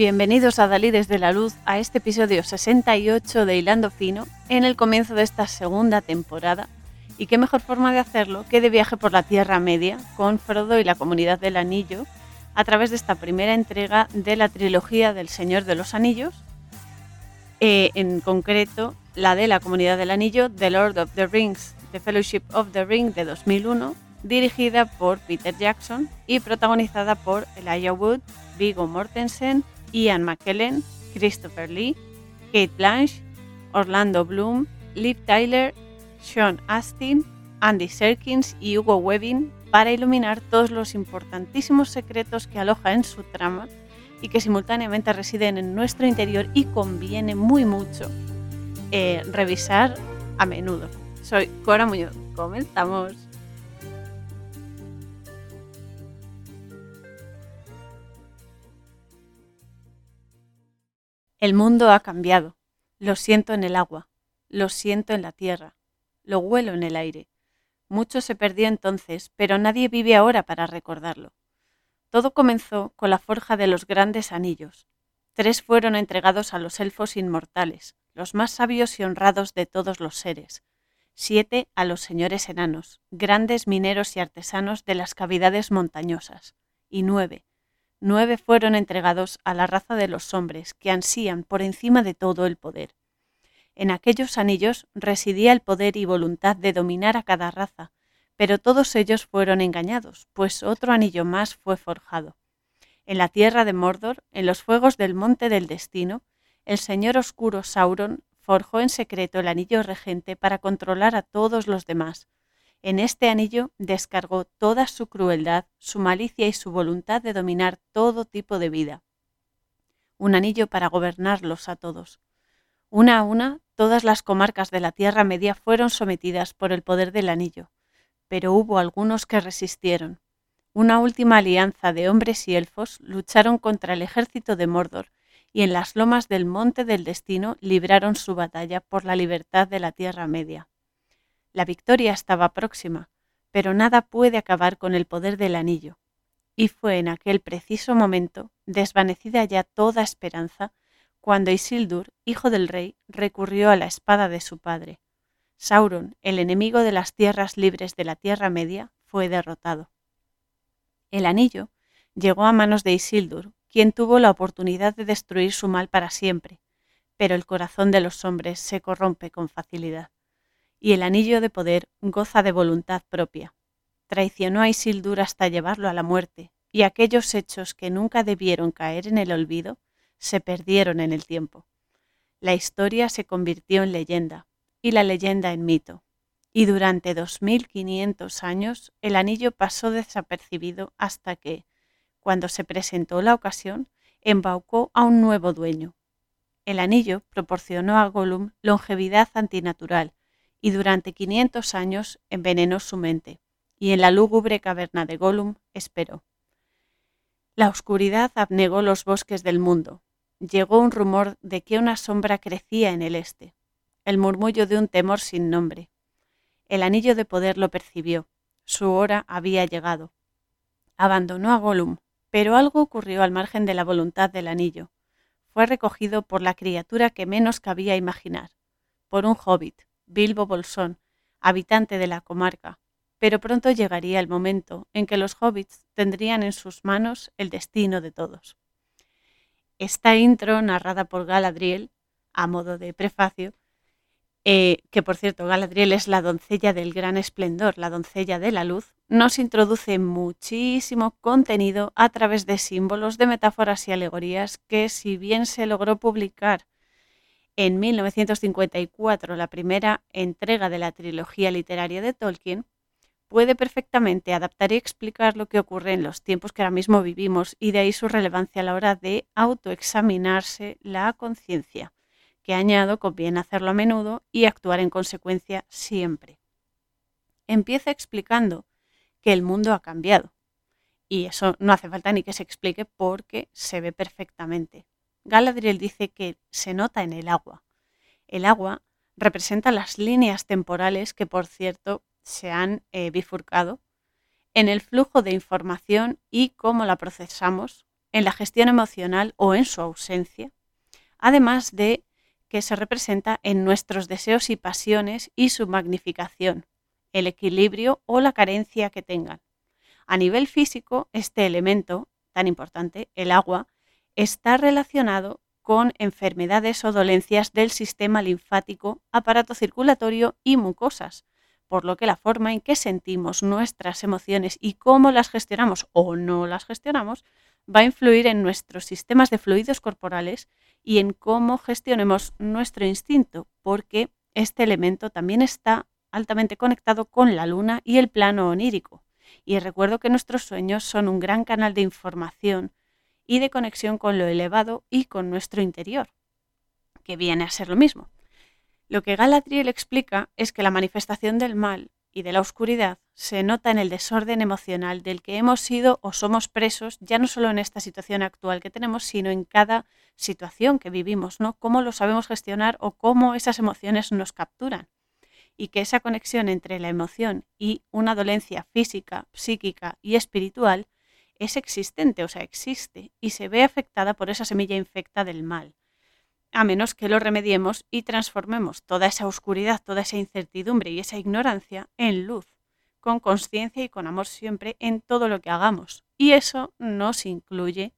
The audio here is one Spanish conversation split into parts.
Bienvenidos a Dalí desde la Luz a este episodio 68 de Hilando Fino, en el comienzo de esta segunda temporada. Y qué mejor forma de hacerlo que de viaje por la Tierra Media con Frodo y la Comunidad del Anillo a través de esta primera entrega de la trilogía del Señor de los Anillos, eh, en concreto la de la Comunidad del Anillo, The Lord of the Rings, The Fellowship of the Ring de 2001, dirigida por Peter Jackson y protagonizada por Elijah Wood, Viggo Mortensen, Ian McKellen, Christopher Lee, Kate Blanche, Orlando Bloom, Liv Tyler, Sean Astin, Andy Serkins y Hugo Webbing para iluminar todos los importantísimos secretos que aloja en su trama y que simultáneamente residen en nuestro interior y conviene muy mucho eh, revisar a menudo. Soy Cora Muñoz. Comenzamos. El mundo ha cambiado. Lo siento en el agua, lo siento en la tierra, lo huelo en el aire. Mucho se perdió entonces, pero nadie vive ahora para recordarlo. Todo comenzó con la forja de los grandes anillos. Tres fueron entregados a los elfos inmortales, los más sabios y honrados de todos los seres. Siete a los señores enanos, grandes mineros y artesanos de las cavidades montañosas. Y nueve nueve fueron entregados a la raza de los hombres que ansían por encima de todo el poder. En aquellos anillos residía el poder y voluntad de dominar a cada raza, pero todos ellos fueron engañados, pues otro anillo más fue forjado. En la tierra de Mordor, en los fuegos del monte del destino, el señor oscuro Sauron forjó en secreto el anillo regente para controlar a todos los demás, en este anillo descargó toda su crueldad, su malicia y su voluntad de dominar todo tipo de vida. Un anillo para gobernarlos a todos. Una a una, todas las comarcas de la Tierra Media fueron sometidas por el poder del anillo, pero hubo algunos que resistieron. Una última alianza de hombres y elfos lucharon contra el ejército de Mordor y en las lomas del Monte del Destino libraron su batalla por la libertad de la Tierra Media. La victoria estaba próxima, pero nada puede acabar con el poder del anillo. Y fue en aquel preciso momento, desvanecida ya toda esperanza, cuando Isildur, hijo del rey, recurrió a la espada de su padre. Sauron, el enemigo de las tierras libres de la Tierra Media, fue derrotado. El anillo llegó a manos de Isildur, quien tuvo la oportunidad de destruir su mal para siempre, pero el corazón de los hombres se corrompe con facilidad y el anillo de poder goza de voluntad propia. Traicionó a Isildur hasta llevarlo a la muerte, y aquellos hechos que nunca debieron caer en el olvido se perdieron en el tiempo. La historia se convirtió en leyenda, y la leyenda en mito, y durante 2500 años el anillo pasó desapercibido hasta que, cuando se presentó la ocasión, embaucó a un nuevo dueño. El anillo proporcionó a Gollum longevidad antinatural y durante 500 años envenenó su mente, y en la lúgubre caverna de Gollum esperó. La oscuridad abnegó los bosques del mundo. Llegó un rumor de que una sombra crecía en el este, el murmullo de un temor sin nombre. El anillo de poder lo percibió. Su hora había llegado. Abandonó a Gollum, pero algo ocurrió al margen de la voluntad del anillo. Fue recogido por la criatura que menos cabía imaginar, por un hobbit, Bilbo Bolsón, habitante de la comarca, pero pronto llegaría el momento en que los hobbits tendrían en sus manos el destino de todos. Esta intro, narrada por Galadriel, a modo de prefacio, eh, que por cierto Galadriel es la doncella del gran esplendor, la doncella de la luz, nos introduce muchísimo contenido a través de símbolos, de metáforas y alegorías que si bien se logró publicar en 1954 la primera entrega de la trilogía literaria de Tolkien, puede perfectamente adaptar y explicar lo que ocurre en los tiempos que ahora mismo vivimos y de ahí su relevancia a la hora de autoexaminarse la conciencia, que añado conviene hacerlo a menudo y actuar en consecuencia siempre. Empieza explicando que el mundo ha cambiado. Y eso no hace falta ni que se explique porque se ve perfectamente. Galadriel dice que se nota en el agua. El agua representa las líneas temporales que, por cierto, se han eh, bifurcado en el flujo de información y cómo la procesamos en la gestión emocional o en su ausencia, además de que se representa en nuestros deseos y pasiones y su magnificación, el equilibrio o la carencia que tengan. A nivel físico, este elemento tan importante, el agua, está relacionado con enfermedades o dolencias del sistema linfático, aparato circulatorio y mucosas, por lo que la forma en que sentimos nuestras emociones y cómo las gestionamos o no las gestionamos va a influir en nuestros sistemas de fluidos corporales y en cómo gestionemos nuestro instinto, porque este elemento también está altamente conectado con la luna y el plano onírico. Y recuerdo que nuestros sueños son un gran canal de información y de conexión con lo elevado y con nuestro interior, que viene a ser lo mismo. Lo que Galadriel explica es que la manifestación del mal y de la oscuridad se nota en el desorden emocional del que hemos sido o somos presos, ya no solo en esta situación actual que tenemos, sino en cada situación que vivimos, ¿no? Cómo lo sabemos gestionar o cómo esas emociones nos capturan. Y que esa conexión entre la emoción y una dolencia física, psíquica y espiritual es existente, o sea, existe, y se ve afectada por esa semilla infecta del mal, a menos que lo remediemos y transformemos toda esa oscuridad, toda esa incertidumbre y esa ignorancia en luz, con conciencia y con amor siempre en todo lo que hagamos. Y eso nos incluye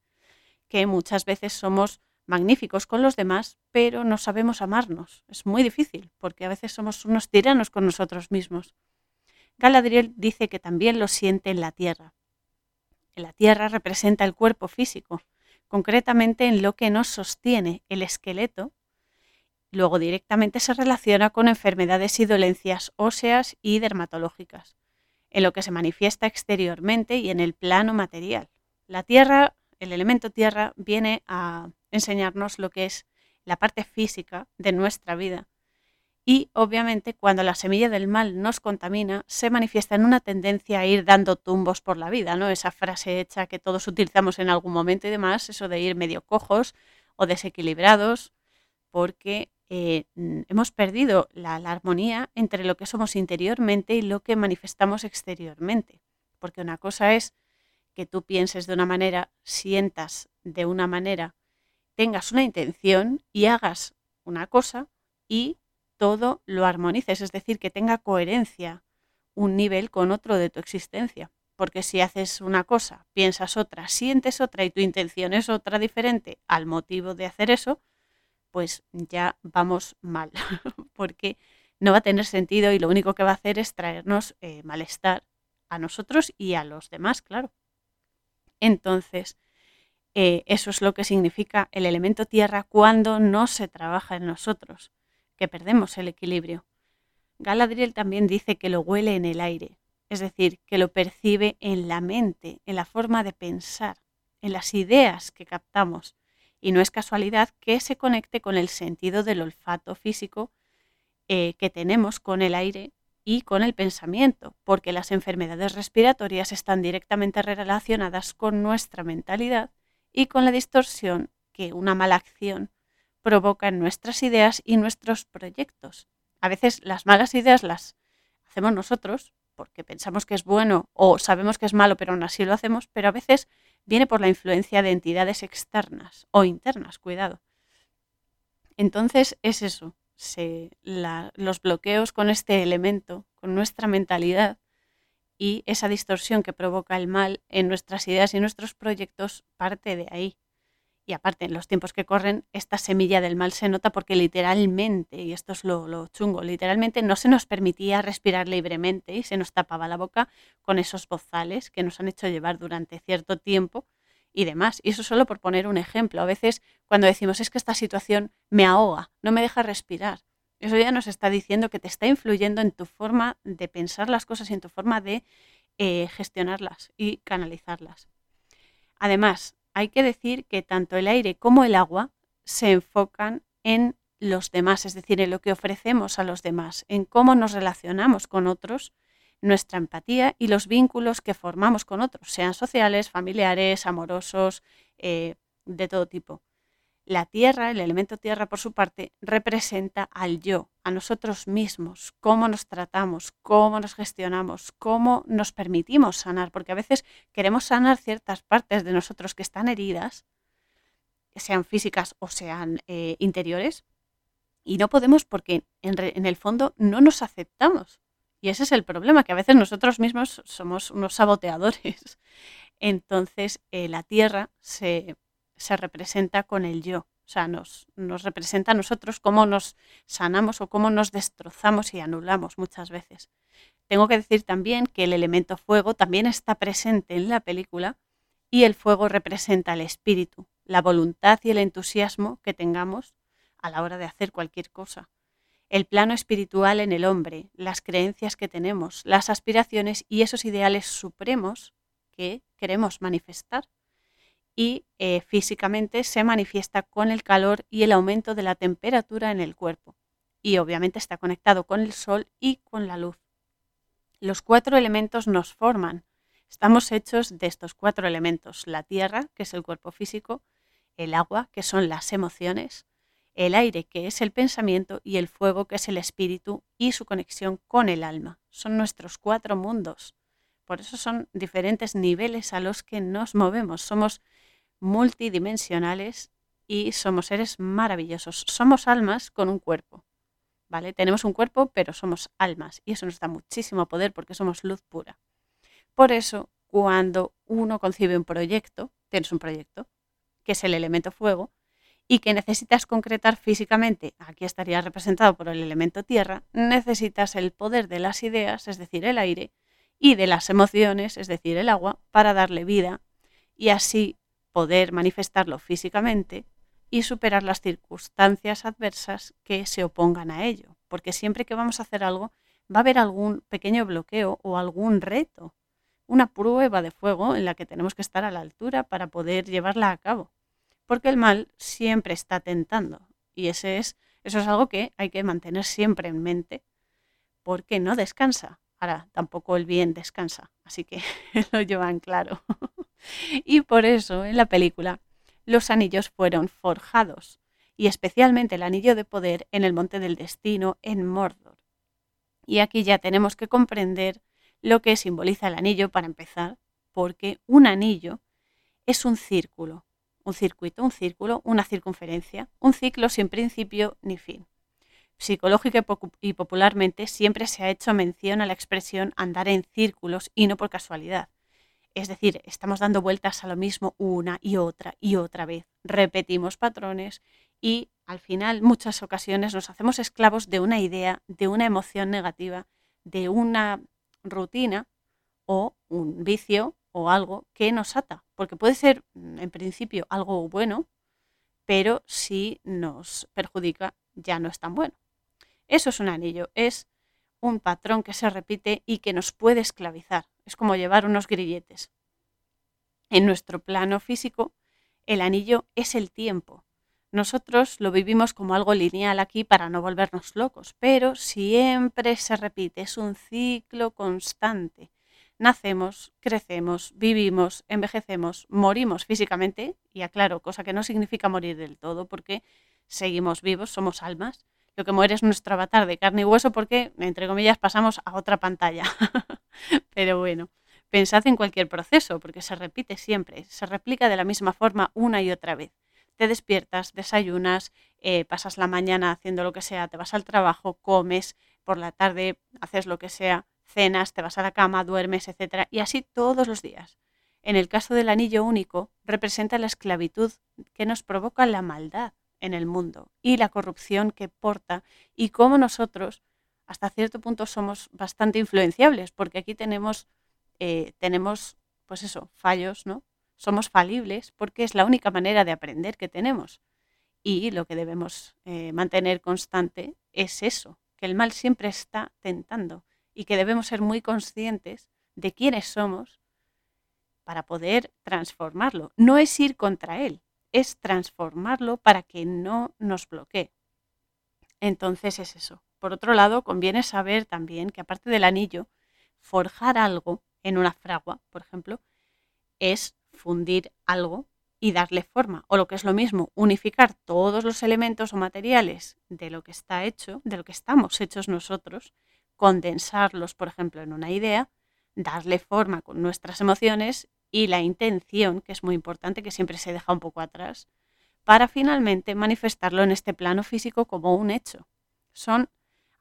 que muchas veces somos magníficos con los demás, pero no sabemos amarnos. Es muy difícil, porque a veces somos unos tiranos con nosotros mismos. Galadriel dice que también lo siente en la tierra, la tierra representa el cuerpo físico, concretamente en lo que nos sostiene el esqueleto. Luego directamente se relaciona con enfermedades y dolencias óseas y dermatológicas, en lo que se manifiesta exteriormente y en el plano material. La tierra, el elemento tierra, viene a enseñarnos lo que es la parte física de nuestra vida y obviamente cuando la semilla del mal nos contamina, se manifiesta en una tendencia a ir dando tumbos por la vida, ¿no? Esa frase hecha que todos utilizamos en algún momento y demás, eso de ir medio cojos o desequilibrados, porque eh, hemos perdido la, la armonía entre lo que somos interiormente y lo que manifestamos exteriormente. Porque una cosa es que tú pienses de una manera, sientas de una manera, tengas una intención y hagas una cosa y todo lo armonices, es decir, que tenga coherencia un nivel con otro de tu existencia. Porque si haces una cosa, piensas otra, sientes otra y tu intención es otra diferente al motivo de hacer eso, pues ya vamos mal, porque no va a tener sentido y lo único que va a hacer es traernos eh, malestar a nosotros y a los demás, claro. Entonces, eh, eso es lo que significa el elemento tierra cuando no se trabaja en nosotros que perdemos el equilibrio. Galadriel también dice que lo huele en el aire, es decir, que lo percibe en la mente, en la forma de pensar, en las ideas que captamos. Y no es casualidad que se conecte con el sentido del olfato físico eh, que tenemos con el aire y con el pensamiento, porque las enfermedades respiratorias están directamente relacionadas con nuestra mentalidad y con la distorsión que una mala acción provocan nuestras ideas y nuestros proyectos. A veces las malas ideas las hacemos nosotros porque pensamos que es bueno o sabemos que es malo, pero aún así lo hacemos, pero a veces viene por la influencia de entidades externas o internas, cuidado. Entonces es eso, los bloqueos con este elemento, con nuestra mentalidad y esa distorsión que provoca el mal en nuestras ideas y nuestros proyectos parte de ahí. Y aparte, en los tiempos que corren, esta semilla del mal se nota porque literalmente, y esto es lo, chungo, literalmente no se nos permitía respirar libremente y se nos tapaba la boca con esos bozales que nos han hecho llevar durante cierto tiempo y demás. Y eso solo por poner un ejemplo. A veces cuando decimos es que esta situación me ahoga, no me deja respirar, eso ya nos está diciendo que te está influyendo en tu forma de pensar las cosas y en tu forma de eh, gestionarlas y canalizarlas. Además, hay que decir que tanto el aire como el agua se enfocan en los demás, es decir, en lo que ofrecemos a los demás, en cómo nos relacionamos con otros, nuestra empatía y los vínculos que formamos con otros, sean sociales, familiares, amorosos, eh, de todo tipo. La tierra, el elemento tierra por su parte, representa al yo, a nosotros mismos, cómo nos tratamos, cómo nos gestionamos, cómo nos permitimos sanar, porque a veces queremos sanar ciertas partes de nosotros que están heridas, sean físicas o sean eh, interiores, y no podemos porque en, el fondo no nos aceptamos. Y ese es el problema, que a veces nosotros mismos somos unos saboteadores. Entonces eh, la tierra se, se, representa con el yo, o sea, nos, nos representa a nosotros cómo nos sanamos o cómo nos destrozamos y anulamos muchas veces. Tengo que decir también que el elemento fuego también está presente en la película y el fuego representa el espíritu, la voluntad y el entusiasmo que tengamos a la hora de hacer cualquier cosa. El plano espiritual en el hombre, las creencias que tenemos, las aspiraciones y esos ideales supremos que queremos manifestar. Y eh, físicamente se manifiesta con el calor y el aumento de la temperatura en el cuerpo. Y obviamente está conectado con el sol y con la luz. Los cuatro elementos nos forman. Estamos hechos de estos cuatro elementos. La tierra, que es el cuerpo físico, el agua, que son las emociones, el aire, que es el pensamiento, y el fuego, que es el espíritu y su conexión con el alma. Son nuestros cuatro mundos. Por eso son diferentes niveles a los que nos movemos. Somos multidimensionales y somos seres maravillosos. Somos almas con un cuerpo. ¿Vale? Tenemos un cuerpo, pero somos almas y eso nos da muchísimo poder porque somos luz pura. Por eso, cuando uno concibe un proyecto, tienes un proyecto, que es el elemento fuego, y que necesitas concretar físicamente, aquí estaría representado por el elemento tierra, necesitas el poder de las ideas, es decir, el aire, y de las emociones, es decir, el agua, para darle vida y así poder manifestarlo físicamente y superar las circunstancias adversas que se opongan a ello. Porque siempre que vamos a hacer algo, va a haber algún pequeño bloqueo o algún reto, una prueba de fuego en la que tenemos que estar a la altura para poder llevarla a cabo porque el mal siempre está tentando. Y ese es, eso es algo que hay que mantener siempre en mente, porque no descansa. Ahora, tampoco el bien descansa, así que lo llevan claro. Y por eso en la película los anillos fueron forjados, y especialmente el anillo de poder en el Monte del Destino en Mordor. Y aquí ya tenemos que comprender lo que simboliza el anillo para empezar, porque un anillo es un círculo, un circuito, un círculo, una circunferencia, un ciclo sin principio ni fin. Psicológica y popularmente siempre se ha hecho mención a la expresión andar en círculos y no por casualidad. Es decir, estamos dando vueltas a lo mismo una y otra y otra vez. Repetimos patrones y al final muchas ocasiones nos hacemos esclavos de una idea, de una emoción negativa, de una rutina o un vicio o algo que nos ata, porque puede ser mm, en principio algo bueno, pero si nos perjudica ya no es tan bueno. Eso es un anillo, es un patrón que se repite y que nos puede esclavizar. Es como llevar unos grilletes. En nuestro plano físico, el anillo es el tiempo. Nosotros lo vivimos como algo lineal aquí para no volvernos locos, pero siempre se repite, es un ciclo constante nacemos, crecemos, vivimos, envejecemos, morimos físicamente, y aclaro, cosa que no significa morir del todo, porque seguimos vivos, somos almas. Lo que muere es nuestro avatar de carne y hueso porque, entre comillas, pasamos a otra pantalla. Pero bueno, pensad en cualquier proceso, porque se repite siempre, se replica de la misma forma una y otra vez. Te despiertas, desayunas, eh, pasas la mañana haciendo lo que sea, te vas al trabajo, comes, por la tarde haces lo que sea, cenas, te vas a la cama, duermes, etc. Y así todos los días. En el caso del anillo único, representa la esclavitud que nos provoca la maldad en el mundo y la corrupción que porta y cómo nosotros hasta cierto punto somos bastante influenciables, porque aquí tenemos, eh, tenemos pues eso, fallos, ¿no? Somos falibles porque es la única manera de aprender que tenemos. Y lo que debemos eh, mantener constante es eso, que el mal siempre está tentando y que debemos ser muy conscientes de quiénes somos para poder transformarlo. No es ir contra él, es transformarlo para que no nos bloquee. Entonces es eso. Por otro lado, conviene saber también que aparte del anillo, forjar algo en una fragua, por ejemplo, es fundir algo y darle forma, o lo que es lo mismo, unificar todos los elementos o materiales de lo que está hecho, de lo que estamos hechos nosotros, condensarlos, por ejemplo, en una idea, darle forma con nuestras emociones y la intención, que es muy importante, que siempre se deja un poco atrás, para finalmente manifestarlo en este plano físico como un hecho. Son,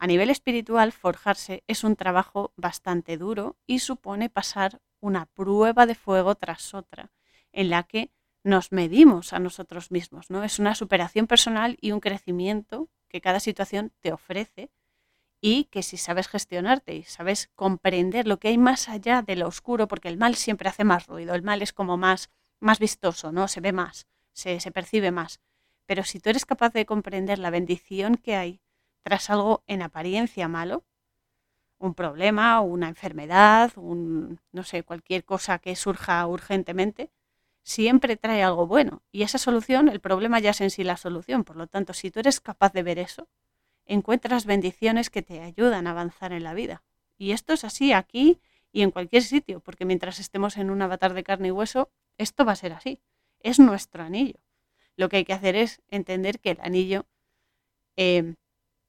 a nivel espiritual, forjarse es un trabajo bastante duro y supone pasar una prueba de fuego tras otra, en la que nos medimos a nosotros mismos, ¿no? Es una superación personal y un crecimiento que cada situación te ofrece y que si sabes gestionarte y sabes comprender lo que hay más allá de lo oscuro, porque el mal siempre hace más ruido, el mal es como más, más vistoso, ¿no? Se ve más, se, se percibe más. Pero si tú eres capaz de comprender la bendición que hay tras algo en apariencia malo, un problema, una enfermedad, un, no sé, cualquier cosa que surja urgentemente, siempre trae algo bueno. Y esa solución, el problema ya es en sí la solución. Por lo tanto, si tú eres capaz de ver eso, encuentras bendiciones que te ayudan a avanzar en la vida. Y esto es así aquí y en cualquier sitio, porque mientras estemos en un avatar de carne y hueso, esto va a ser así. Es nuestro anillo. Lo que hay que hacer es entender que el anillo eh,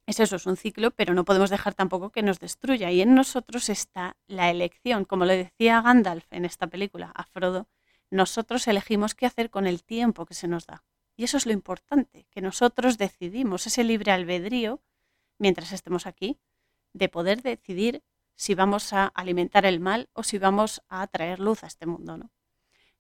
es eso, es un ciclo, pero no podemos dejar tampoco que nos destruya. Y en nosotros está la elección. Como le decía Gandalf en esta película a Frodo, nosotros elegimos qué hacer con el tiempo que se nos da. Y eso es lo importante, que nosotros decidimos ese libre albedrío, mientras estemos aquí, de poder decidir si vamos a alimentar el mal o si vamos a traer luz a este mundo. ¿no?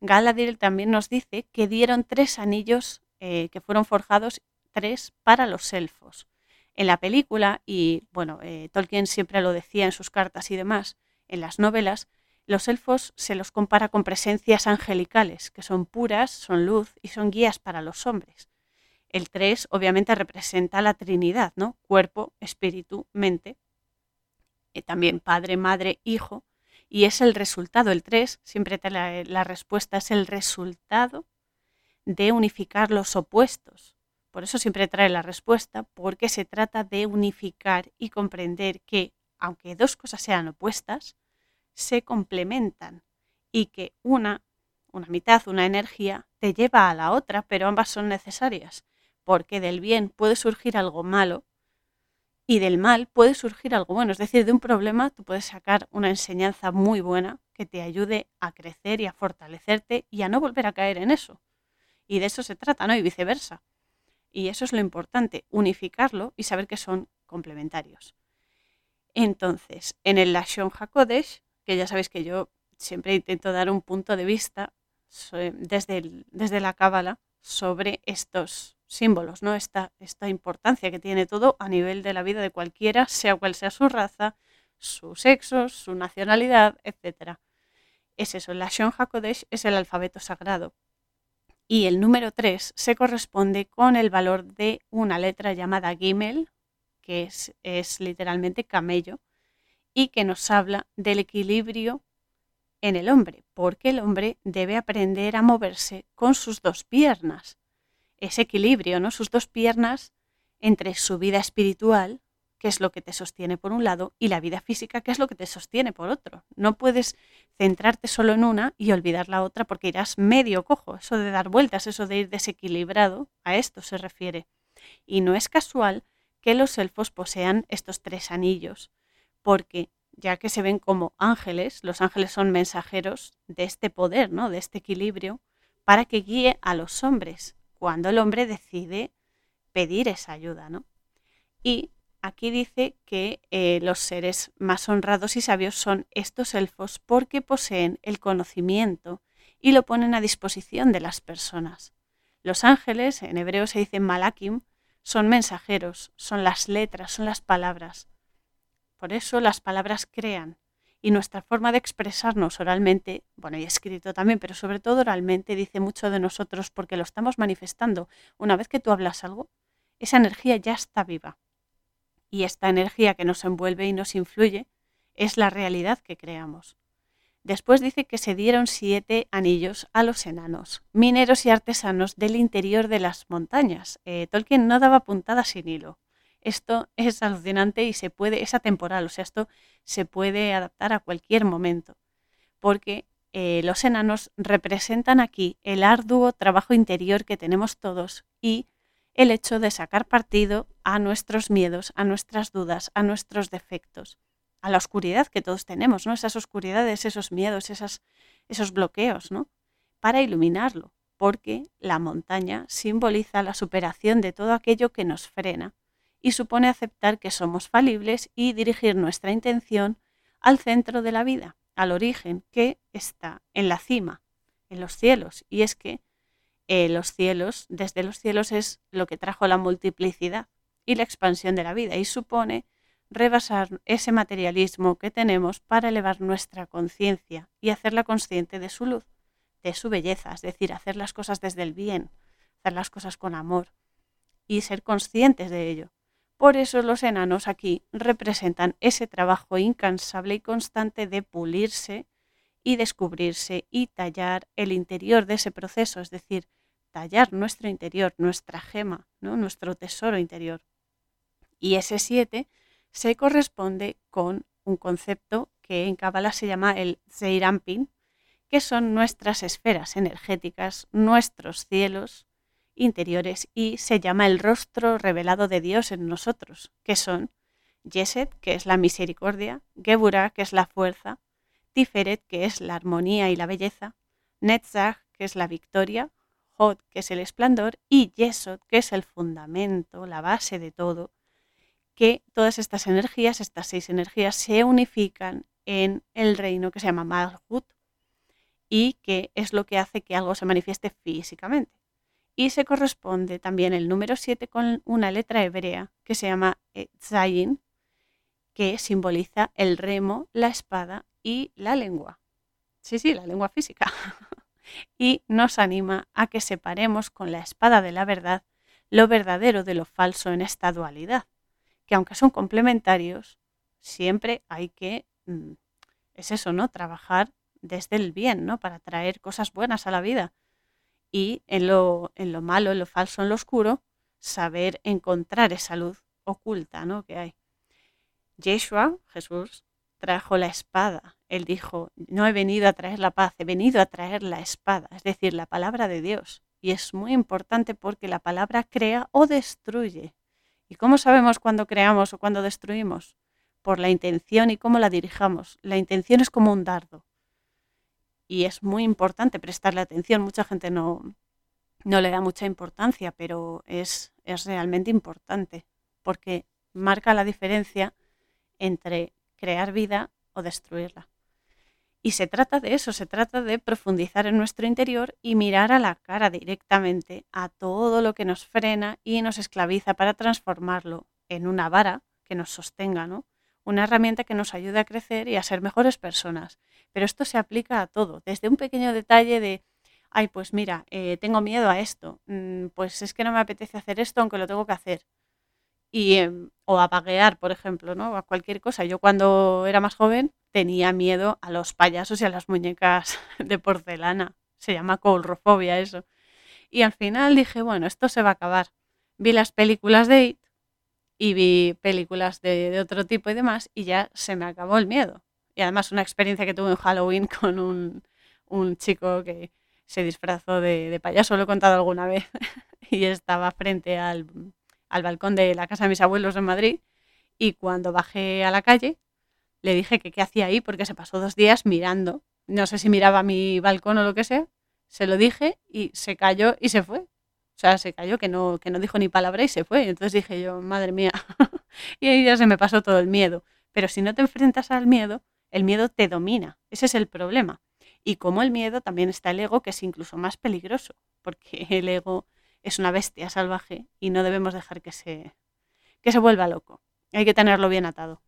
Galadriel también nos dice que dieron tres anillos eh, que fueron forjados, tres para los elfos. En la película, y bueno, eh, Tolkien siempre lo decía en sus cartas y demás, en las novelas, los elfos se los compara con presencias angelicales, que son puras, son luz y son guías para los hombres. El 3 obviamente representa la Trinidad, ¿no? Cuerpo, espíritu, mente. Eh, también padre, madre, hijo. Y es el resultado, el 3, siempre la respuesta es el resultado de unificar los opuestos. Por eso siempre trae la respuesta, porque se trata de unificar y comprender que, aunque dos cosas sean opuestas, se complementan y que una, una mitad, una energía, te lleva a la otra, pero ambas son necesarias, porque del bien puede surgir algo malo y del mal puede surgir algo bueno. Es decir, de un problema tú puedes sacar una enseñanza muy buena que te ayude a crecer y a fortalecerte y a no volver a caer en eso. Y de eso se trata, ¿no? Y viceversa. Y eso es lo importante, unificarlo y saber que son complementarios. Entonces, en el Lashon HaKodesh que ya sabéis que yo siempre intento dar un punto de vista desde, desde la cábala sobre estos símbolos, ¿no? Esta, esta importancia que tiene todo a nivel de la vida de cualquiera, sea cual sea su raza, su sexo, su nacionalidad, etc. Es eso, la Shon HaKodesh es el alfabeto sagrado. Y el número 3 se corresponde con el valor de una letra llamada Gimel, que es, es literalmente camello, y que nos habla del equilibrio en el hombre, porque el hombre debe aprender a moverse con sus dos piernas. Ese equilibrio, ¿no? Sus dos piernas entre su vida espiritual, que es lo que te sostiene por un lado, y la vida física, que es lo que te sostiene por otro. No puedes centrarte solo en una y olvidar la otra porque irás medio cojo. Eso de dar vueltas, eso de ir desequilibrado, a esto se refiere. Y no es casual que los elfos posean estos tres anillos, porque ya que se ven como ángeles, los ángeles son mensajeros de este poder, ¿no? de este equilibrio, para que guíe a los hombres cuando el hombre decide pedir esa ayuda. ¿no? Y aquí dice que eh, los seres más honrados y sabios son estos elfos porque poseen el conocimiento y lo ponen a disposición de las personas. Los ángeles, en hebreo se dice malakim, son mensajeros, son las letras, son las palabras. Por eso las palabras crean y nuestra forma de expresarnos oralmente, bueno, y escrito también, pero sobre todo oralmente, dice mucho de nosotros porque lo estamos manifestando. Una vez que tú hablas algo, esa energía ya está viva. Y esta energía que nos envuelve y nos influye es la realidad que creamos. Después dice que se dieron siete anillos a los enanos, mineros y artesanos del interior de las montañas. Eh, Tolkien no daba puntada sin hilo esto es alucinante y se puede, es atemporal, o sea, esto se puede adaptar a cualquier momento, porque eh, los enanos representan aquí el arduo trabajo interior que tenemos todos y el hecho de sacar partido a nuestros miedos, a nuestras dudas, a nuestros defectos, a la oscuridad que todos tenemos, ¿no? Esas oscuridades, esos miedos, esos bloqueos, ¿no? Para iluminarlo, porque la montaña simboliza la superación de todo aquello que nos frena y supone aceptar que somos falibles y dirigir nuestra intención al centro de la vida, al origen que está en la cima, en los cielos. Y es que eh, los cielos, desde los cielos es lo que trajo la multiplicidad y la expansión de la vida y supone rebasar ese materialismo que tenemos para elevar nuestra conciencia y hacerla consciente de su luz, de su belleza, es decir, hacer las cosas desde el bien, hacer las cosas con amor y ser conscientes de ello. Por eso los enanos aquí representan ese trabajo incansable y constante de pulirse y descubrirse y tallar el interior de ese proceso, es decir, tallar nuestro interior, nuestra gema, ¿no? nuestro tesoro interior. Y ese 7 se corresponde con un concepto que en Kabbalah se llama el Zeirampin, que son nuestras esferas energéticas, nuestros cielos, interiores y se llama el rostro revelado de Dios en nosotros, que son Yeset, que es la misericordia, Geburah, que es la fuerza, Tiferet, que es la armonía y la belleza, Netzach, que es la victoria, Hod, que es el esplendor, y Yesod, que es el fundamento, la base de todo, que todas estas energías, estas seis energías, se unifican en el reino que se llama Malhut y que es lo que hace que algo se manifieste físicamente. Y se corresponde también el número 7 con una letra hebrea que se llama Zayin, que simboliza el remo, la espada y la lengua. Sí, sí, la lengua física. y nos anima a que separemos con la espada de la verdad lo verdadero de lo falso en esta dualidad, que aunque son complementarios, siempre hay que, mm, es eso, ¿no? Trabajar desde el bien, ¿no? Para traer cosas buenas a la vida y en lo, en lo malo, en lo falso, en lo oscuro, saber encontrar esa luz oculta ¿no? que hay. Yeshua, Jesús, trajo la espada. Él dijo, no he venido a traer la paz, he venido a traer la espada, es decir, la palabra de Dios. Y es muy importante porque la palabra crea o destruye. ¿Y cómo sabemos cuándo creamos o cuándo destruimos? Por la intención y cómo la dirijamos. La intención es como un dardo y es muy importante prestarle atención. Mucha gente no, no le da mucha importancia, pero es, es realmente importante porque marca la diferencia entre crear vida o destruirla. Y se trata de eso, se trata de profundizar en nuestro interior y mirar a la cara directamente a todo lo que nos frena y nos esclaviza para transformarlo en una vara que nos sostenga, ¿no? Una herramienta que nos ayude a crecer y a ser mejores personas pero esto se aplica a todo, desde un pequeño detalle de, ay, pues mira, eh, tengo miedo a esto, mm, pues es que no me apetece hacer esto aunque lo tengo que hacer. Em, o a paguear, por ejemplo, ¿no? A cualquier cosa. Yo cuando era más joven tenía miedo a los payasos y a las muñecas de porcelana. Se llama coulrofobia eso. Y al final dije, bueno, esto se va a acabar. Vi las películas de It y vi películas de, de otro tipo y demás y ya se me acabó el miedo. Y además una experiencia que tuve en Halloween con un, un chico que se disfrazó de, de, payaso, lo he contado alguna vez, y estaba frente al, al balcón de la casa de mis abuelos en Madrid. Y cuando bajé a la calle, le dije que qué hacía ahí, porque se pasó dos días mirando. No sé si miraba mi balcón o lo que sea. Se lo dije y se cayó y se fue. O sea, se cayó, que no, que no dijo ni palabra y se fue. Entonces dije yo, madre mía. y ahí ya se me pasó todo el miedo. Pero si no te enfrentas al miedo, el miedo te domina, ese es el problema. Y como el miedo también está el ego, que es incluso más peligroso, porque el ego es una bestia salvaje y no debemos dejar que se, que se vuelva loco. Hay que tenerlo bien atado.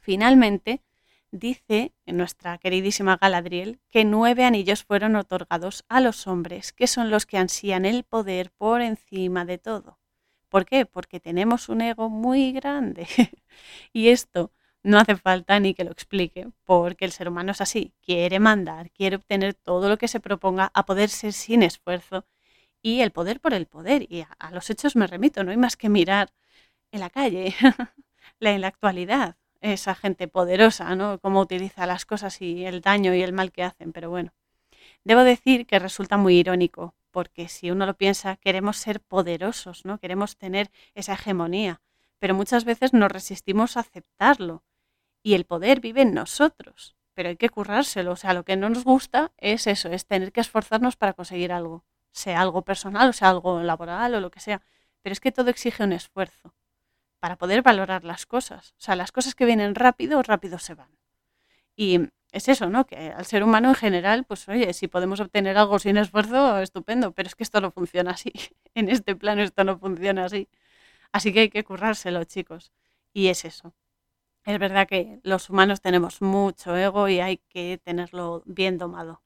Finalmente, dice nuestra queridísima Galadriel que nueve anillos fueron otorgados a los hombres, que son los que ansían el poder por encima de todo. ¿Por qué? Porque tenemos un ego muy grande. y esto no hace falta ni que lo explique, porque el ser humano es así, quiere mandar, quiere obtener todo lo que se proponga a poder ser sin esfuerzo y el poder por el poder. Y a, los hechos me remito, no hay más que mirar en la calle, en la actualidad. esa gente poderosa, ¿no? Cómo utiliza las cosas y el daño y el mal que hacen, pero bueno. Debo decir que resulta muy irónico, porque si uno lo piensa, queremos ser poderosos, ¿no? Queremos tener esa hegemonía, pero muchas veces nos resistimos a aceptarlo. Y el poder vive en nosotros, pero hay que currárselo. O sea, lo que no nos gusta es eso, es tener que esforzarnos para conseguir algo, sea algo personal, o sea algo laboral o lo que sea. Pero es que todo exige un esfuerzo para poder valorar las cosas. O sea, las cosas que vienen rápido, rápido se van. Y es eso, ¿no? Que al ser humano en general, pues oye, si podemos obtener algo sin esfuerzo, estupendo, pero es que esto no funciona así. En este plano esto no funciona así. Así que hay que currárselo, chicos. Y es eso. Es verdad que los humanos tenemos mucho ego y hay que tenerlo bien domado,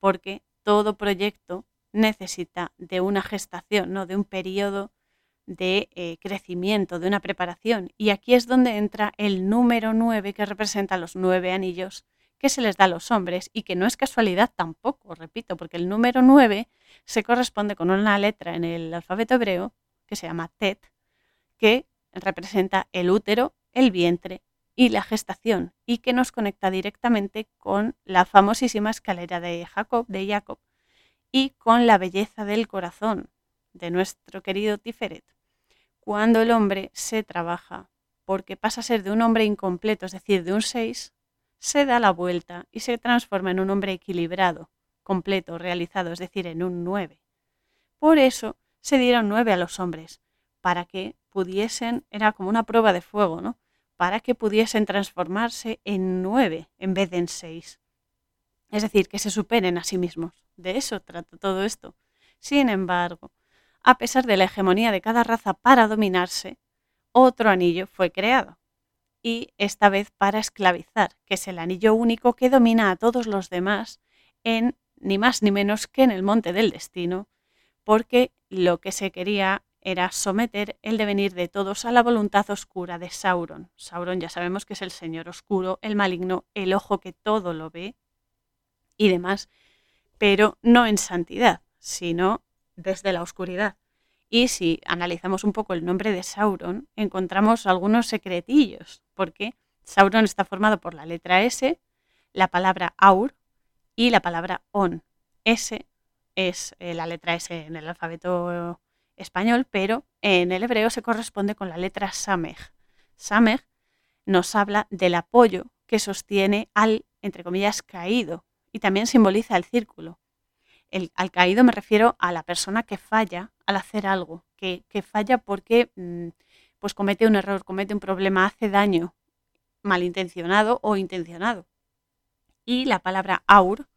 porque todo proyecto necesita de una gestación, ¿no? de un periodo de eh, crecimiento, de una preparación. Y aquí es donde entra el número 9 que representa los nueve anillos que se les da a los hombres y que no es casualidad tampoco, repito, porque el número 9 se corresponde con una letra en el alfabeto hebreo que se llama Tet, que representa el útero, el vientre y la gestación y que nos conecta directamente con la famosísima escalera de Jacob, de Jacob y con la belleza del corazón de nuestro querido Tiferet cuando el hombre se trabaja, porque pasa a ser de un hombre incompleto, es decir, de un 6, se da la vuelta y se transforma en un hombre equilibrado, completo, realizado, es decir, en un 9. Por eso se dieron 9 a los hombres, para que pudiesen, era como una prueba de fuego, ¿no? Para que pudiesen transformarse en 9 en vez de en 6. Es decir, que se superen a sí mismos. De eso trata todo esto. Sin embargo, a pesar de la hegemonía de cada raza para dominarse, otro anillo fue creado. Y esta vez para esclavizar, que es el anillo único que domina a todos los demás en ni más ni menos que en el monte del destino, porque lo que se quería era someter el devenir de todos a la voluntad oscura de Sauron. Sauron ya sabemos que es el señor oscuro, el maligno, el ojo que todo lo ve y demás, pero no en santidad, sino desde la oscuridad. Y si analizamos un poco el nombre de Sauron, encontramos algunos secretillos, porque Sauron está formado por la letra S, la palabra Aur y la palabra On. S es eh, la letra S en el alfabeto español, pero en el hebreo se corresponde con la letra Samej. Samej nos habla del apoyo que sostiene al, entre comillas, caído y también simboliza el círculo al caído me refiero a la persona que falla al hacer algo, que, falla porque mm, pues comete un error, comete un problema, hace daño, malintencionado o intencionado. Y la palabra aur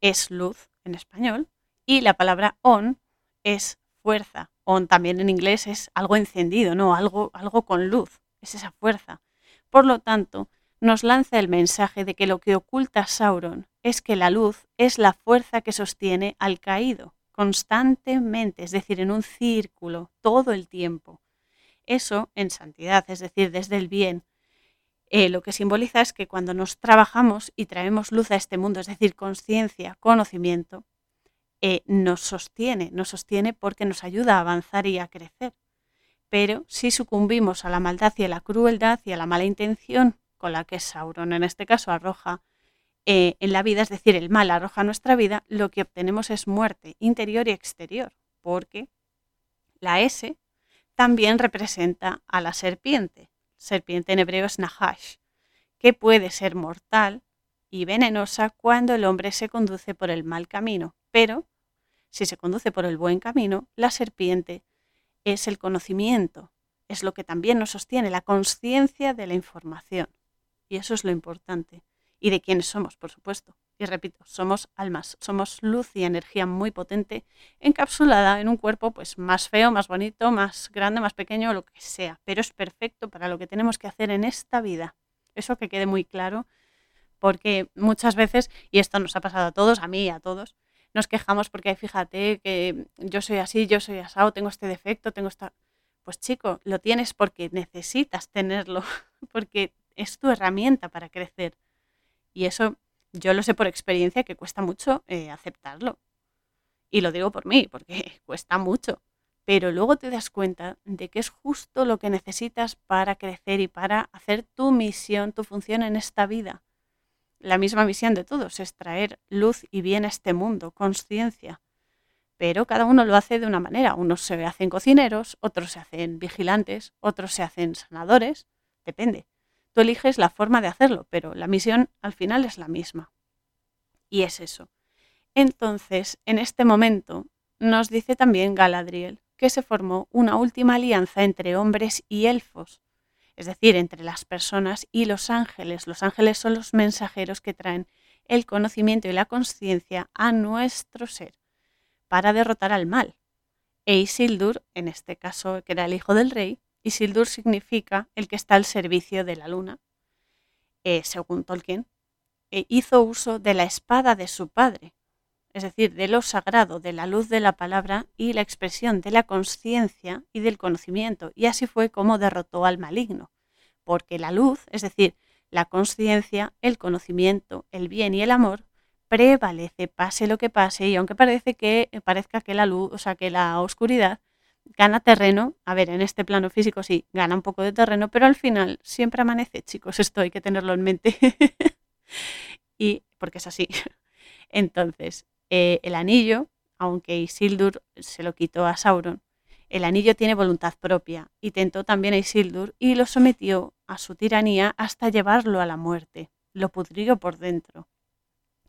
es luz en español y la palabra on es fuerza. On también en inglés es algo encendido, ¿no? Algo, algo con luz, es esa fuerza. Por lo tanto, nos lanza el mensaje de que lo que oculta Sauron es que la luz es la fuerza que sostiene al caído, constantemente, es decir, en un círculo, todo el tiempo. Eso en santidad, es decir, desde el bien, eh, lo que simboliza es que cuando nos trabajamos y traemos luz a este mundo, es decir, conciencia, conocimiento, eh, nos sostiene, nos sostiene porque nos ayuda a avanzar y a crecer. Pero si sucumbimos a la maldad y a la crueldad y a la mala intención con la que Sauron en este caso arroja eh, en la vida, es decir, el mal arroja nuestra vida, lo que obtenemos es muerte interior y exterior, porque la S también representa a la serpiente. Serpiente en hebreo es Nahash, que puede ser mortal y venenosa cuando el hombre se conduce por el mal camino, pero si se conduce por el buen camino, la serpiente es el conocimiento, es lo que también nos sostiene, la conciencia de la información. Y eso es lo importante. Y de quiénes somos, por supuesto. Y repito, somos almas, somos luz y energía muy potente encapsulada en un cuerpo pues más feo, más bonito, más grande, más pequeño, lo que sea, pero es perfecto para lo que tenemos que hacer en esta vida. Eso que quede muy claro, porque muchas veces, y esto nos ha pasado a todos, a mí y a todos, nos quejamos porque fíjate que yo soy así, yo soy asado, tengo este defecto, tengo esta... Pues chico, lo tienes porque necesitas tenerlo, porque es tu herramienta para crecer. Y eso yo lo sé por experiencia que cuesta mucho eh, aceptarlo. Y lo digo por mí, porque cuesta mucho. pero luego te das cuenta de que es justo lo que necesitas para crecer y para hacer tu misión, tu función en esta vida. La misma misión de todos es traer luz y bien a este mundo, conciencia. Pero cada uno lo hace de una manera. Unos se hacen cocineros, otros se hacen vigilantes, otros se hacen sanadores. Depende. Tú eliges la forma de hacerlo, pero la misión al final es la misma. Y es eso. Entonces, en este momento, nos dice también Galadriel que se formó una última alianza entre hombres y elfos, es decir, entre las personas y los ángeles. Los ángeles son los mensajeros que traen el conocimiento y la conciencia a nuestro ser para derrotar al mal. E Isildur, en este caso que era el hijo del rey, Isildur significa el que está al servicio de la luna. Eh, según Tolkien, e hizo uso de la espada de su padre, es decir, de lo sagrado, de la luz de la palabra y la expresión de la conciencia y del conocimiento. Y así fue como derrotó al maligno, porque la luz, es decir, la conciencia, el conocimiento, el bien y el amor, prevalece, pase lo que pase, y aunque parece que parezca que la luz, o sea, que la oscuridad gana terreno, a ver, en este plano físico sí, gana un poco de terreno, pero al final siempre amanece, chicos, esto hay que tenerlo en mente. y porque es así. Entonces, eh, el anillo, aunque Isildur se lo quitó a Sauron, el anillo tiene voluntad propia y tentó también a Isildur y lo sometió a su tiranía hasta llevarlo a la muerte. Lo pudrió por dentro,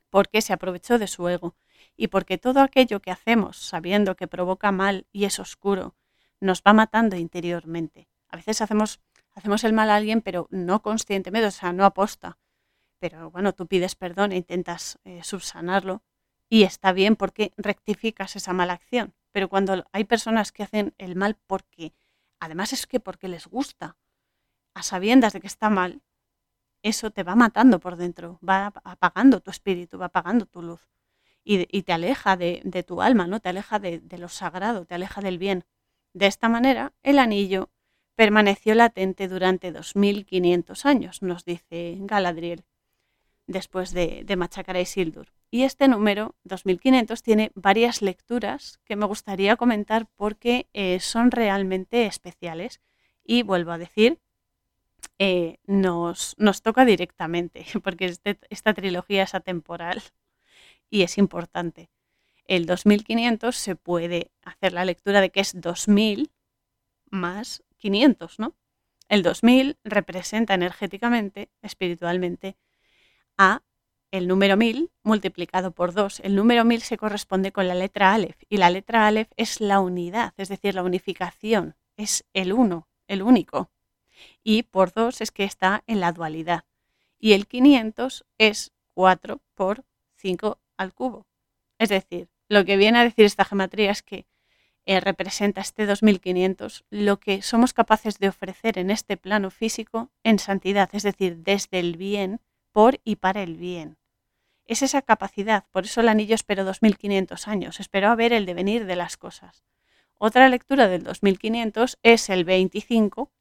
porque se aprovechó de su ego y porque todo aquello que hacemos sabiendo que provoca mal y es oscuro, nos va matando interiormente. A veces hacemos, hacemos el mal a alguien, pero no conscientemente, o sea, no aposta. Pero bueno, tú pides perdón e intentas eh, subsanarlo y está bien porque rectificas esa mala acción. Pero cuando hay personas que hacen el mal porque, además es que porque les gusta, a sabiendas de que está mal, eso te va matando por dentro, va apagando tu espíritu, va apagando tu luz y, te aleja de, tu alma, ¿no? Te aleja de, lo sagrado, te aleja del bien. De esta manera, el anillo permaneció latente durante 2500 años, nos dice Galadriel, después de, de machacar a Isildur. Y este número, 2500, tiene varias lecturas que me gustaría comentar porque eh, son realmente especiales. Y vuelvo a decir, eh, nos, nos, toca directamente, porque este, esta trilogía es atemporal y es importante. El 2500 se puede hacer la lectura de que es 2000 más 500, ¿no? El 2000 representa energéticamente, espiritualmente, a el número 1000 multiplicado por 2. El número 1000 se corresponde con la letra Aleph y la letra Aleph es la unidad, es decir, la unificación, es el uno, el único. Y por 2 es que está en la dualidad. Y el 500 es 4 por 5 al cubo. Es decir, lo que viene a decir esta geometría es que eh, representa este 2500 lo que somos capaces de ofrecer en este plano físico en santidad, es decir, desde el bien, por y para el bien. Es esa capacidad, por eso el anillo esperó 2500 años, esperó a ver el devenir de las cosas. Otra lectura del 2500 es el 25,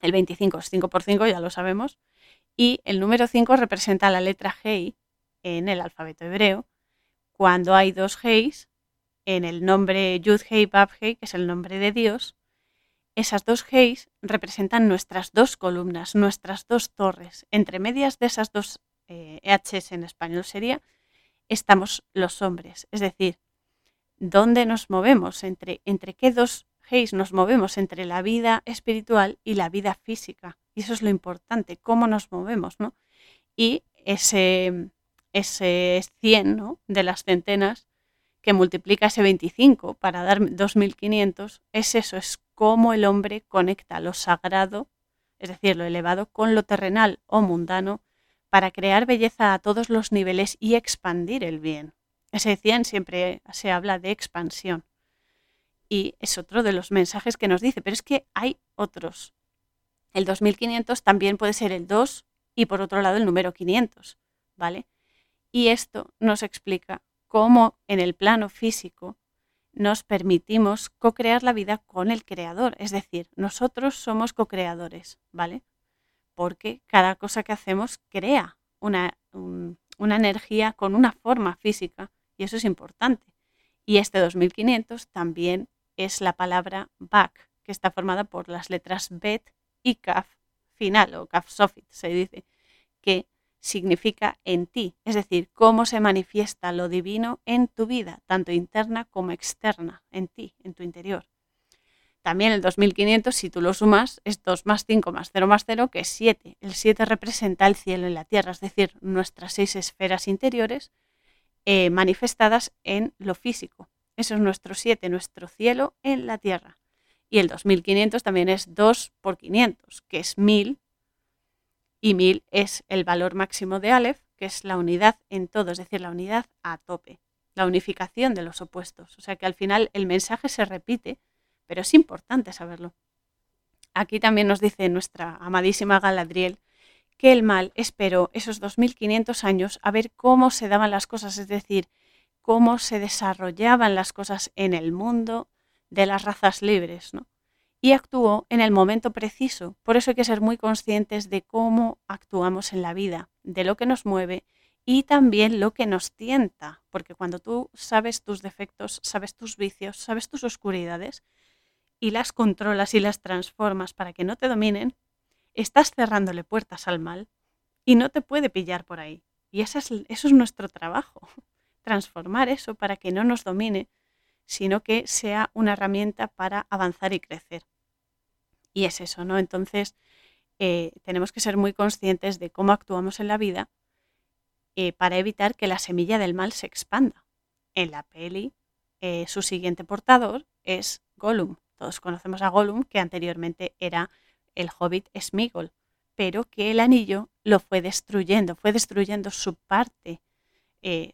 el 25 es 5 por 5, ya lo sabemos, y el número 5 representa la letra Hei en el alfabeto hebreo, cuando hay dos Heis, en el nombre Yud Hei Bab Hei, que es el nombre de Dios, esas dos Heis representan nuestras dos columnas, nuestras dos torres. Entre medias de esas dos eh, Hs en español sería, estamos los hombres. Es decir, ¿dónde nos movemos? ¿Entre, entre qué dos Heis nos movemos? Entre la vida espiritual y la vida física. Y eso es lo importante, cómo nos movemos, ¿no? Y ese, ese 100 de las centenas que multiplica ese 25 para dar 2500, es eso, es cómo el hombre conecta lo sagrado, es decir, lo elevado, con lo terrenal o mundano, para crear belleza a todos los niveles y expandir el bien. Ese 100 siempre se habla de expansión. Y es otro de los mensajes que nos dice, pero es que hay otros. El 2500 también puede ser el 2 y por otro lado el número 500, ¿vale? Y esto nos explica cómo en el plano físico nos permitimos co-crear la vida con el creador. Es decir, nosotros somos co-creadores, ¿vale? Porque cada cosa que hacemos crea una, una energía con una forma física y eso es importante. Y este 2500 también es la palabra Bak, que está formada por las letras Bet y Kaf final, o Kaf Sofit se dice, que significa en ti, es decir, cómo se manifiesta lo divino en tu vida, tanto interna como externa, en ti, en tu interior. También el 2500, si tú lo sumas, es 2 más 5 más 0 más 0, que es 7. El 7 representa el cielo y la tierra, es decir, nuestras seis esferas interiores eh, manifestadas en lo físico. Eso es nuestro 7, nuestro cielo en la tierra. Y el 2500 también es 2 por 500, que es 1000 y 1000 es el valor máximo de Aleph, que es la unidad en todo, es decir, la unidad a tope, la unificación de los opuestos. O sea que al final el mensaje se repite, pero es importante saberlo. Aquí también nos dice nuestra amadísima Galadriel que el mal esperó esos 2500 años a ver cómo se daban las cosas, es decir, cómo se desarrollaban las cosas en el mundo de las razas libres, ¿no? Y actuó en el momento preciso. Por eso hay que ser muy conscientes de cómo actuamos en la vida, de lo que nos mueve y también lo que nos tienta, porque cuando tú sabes tus defectos, sabes tus vicios, sabes tus oscuridades y las controlas y las transformas para que no te dominen, estás cerrándole puertas al mal y no te puede pillar por ahí. Y eso es, eso es nuestro trabajo, transformar eso para que no nos domine sino que sea una herramienta para avanzar y crecer. Y es eso, ¿no? Entonces, eh, tenemos que ser muy conscientes de cómo actuamos en la vida eh, para evitar que la semilla del mal se expanda. En la peli, eh, su siguiente portador es Gollum. Todos conocemos a Gollum, que anteriormente era el hobbit Smigol, pero que el anillo lo fue destruyendo, fue destruyendo su parte,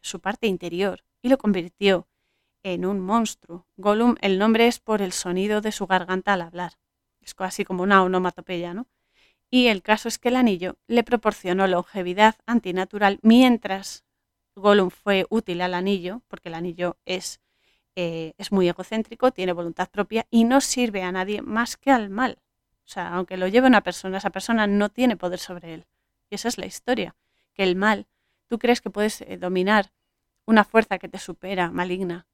su parte interior y lo convirtió en un monstruo. Gollum, el nombre es por el sonido de su garganta al hablar. Es casi como una onomatopeya, ¿no? Y el caso es que el anillo le proporcionó longevidad antinatural mientras Gollum fue útil al anillo, porque el anillo es, eh, es muy egocéntrico, tiene voluntad propia y no sirve a nadie más que al mal. O sea, aunque lo lleve una persona, esa persona no tiene poder sobre él. Y esa es la historia, que el mal, tú crees que puedes eh, dominar una fuerza que te supera, maligna,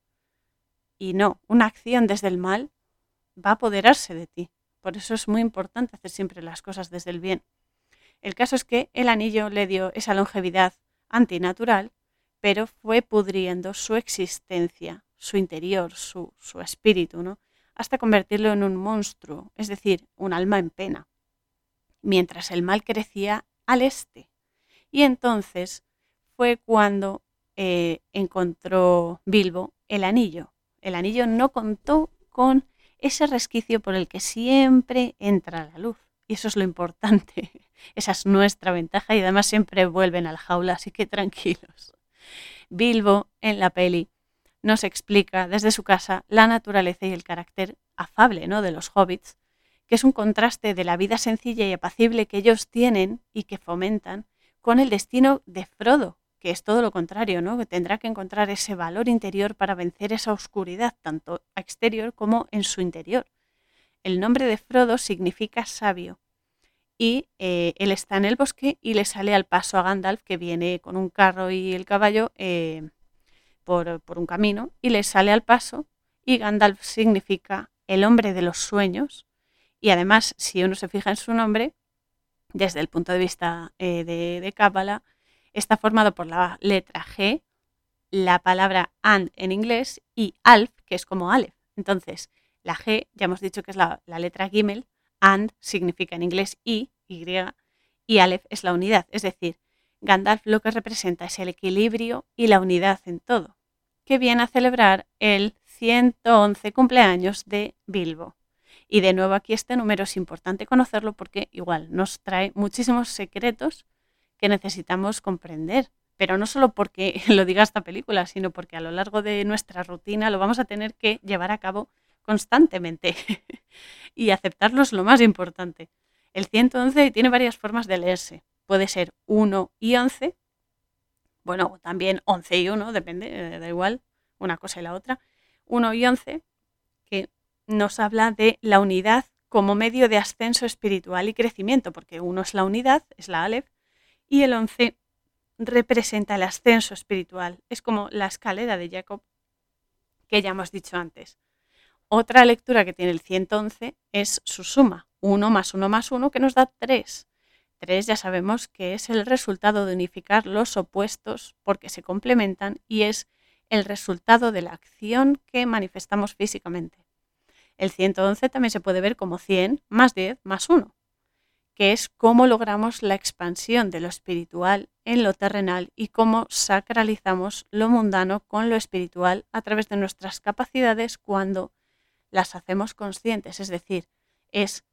y no, una acción desde el mal va a apoderarse de ti. Por eso es muy importante hacer siempre las cosas desde el bien. El caso es que el anillo le dio esa longevidad antinatural, pero fue pudriendo su existencia, su interior, su, su espíritu, ¿no? hasta convertirlo en un monstruo, es decir, un alma en pena, mientras el mal crecía al este. Y entonces fue cuando eh, encontró Bilbo el anillo, el anillo no contó con ese resquicio por el que siempre entra la luz. Y eso es lo importante. Esa es nuestra ventaja y además siempre vuelven al jaula, así que tranquilos. Bilbo en la peli nos explica desde su casa la naturaleza y el carácter afable ¿no? de los hobbits, que es un contraste de la vida sencilla y apacible que ellos tienen y que fomentan con el destino de Frodo, que es todo lo contrario, ¿no? Que tendrá que encontrar ese valor interior para vencer esa oscuridad, tanto exterior como en su interior. El nombre de Frodo significa sabio. Y eh, él está en el bosque y le sale al paso a Gandalf, que viene con un carro y el caballo eh, por, por un camino, y le sale al paso. Y Gandalf significa el hombre de los sueños. Y además, si uno se fija en su nombre, desde el punto de vista eh, de, de está formado por la letra G, la palabra and en inglés y alf, que es como Aleph. Entonces, la G, ya hemos dicho que es la, letra Gimel, and significa en inglés y, y, y Aleph es la unidad. Es decir, Gandalf lo que representa es el equilibrio y la unidad en todo, que viene a celebrar el 111 cumpleaños de Bilbo. Y de nuevo aquí este número es importante conocerlo porque igual nos trae muchísimos secretos que necesitamos comprender. Pero no solo porque lo diga esta película, sino porque a lo largo de nuestra rutina lo vamos a tener que llevar a cabo constantemente y aceptarlo es lo más importante. El 111 tiene varias formas de leerse. Puede ser 1 y 11, bueno, también 11 y 1, depende, eh, da igual, una cosa y la otra. 1 y 11, que nos habla de la unidad como medio de ascenso espiritual y crecimiento, porque uno es la unidad, es la Aleph, y el 11 representa el ascenso espiritual. Es como la escalera de Jacob que ya hemos dicho antes. Otra lectura que tiene el 111 es su suma, 1 más 1 más 1, que nos da 3. 3 ya sabemos que es el resultado de unificar los opuestos porque se complementan y es el resultado de la acción que manifestamos físicamente. El 111 también se puede ver como 100 más 10 más 1, que es cómo logramos la expansión de lo espiritual en lo terrenal y cómo sacralizamos lo mundano con lo espiritual a través de nuestras capacidades cuando las hacemos conscientes, es decir, es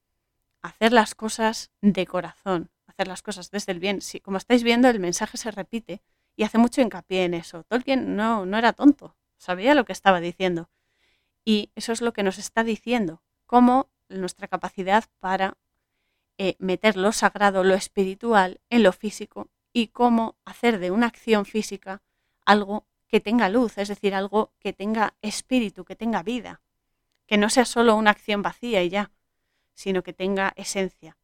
hacer las cosas de corazón, hacer las cosas desde el bien. Si, como estáis viendo, el mensaje se repite y hace mucho hincapié en eso. Tolkien no, no era tonto, sabía lo que estaba diciendo. Y eso es lo que nos está diciendo, cómo nuestra capacidad para eh, meter lo sagrado, lo espiritual en lo físico y cómo hacer de una acción física algo que tenga luz, es decir, algo que tenga espíritu, que tenga vida que no sea solo una acción vacía y ya, sino que tenga esencia.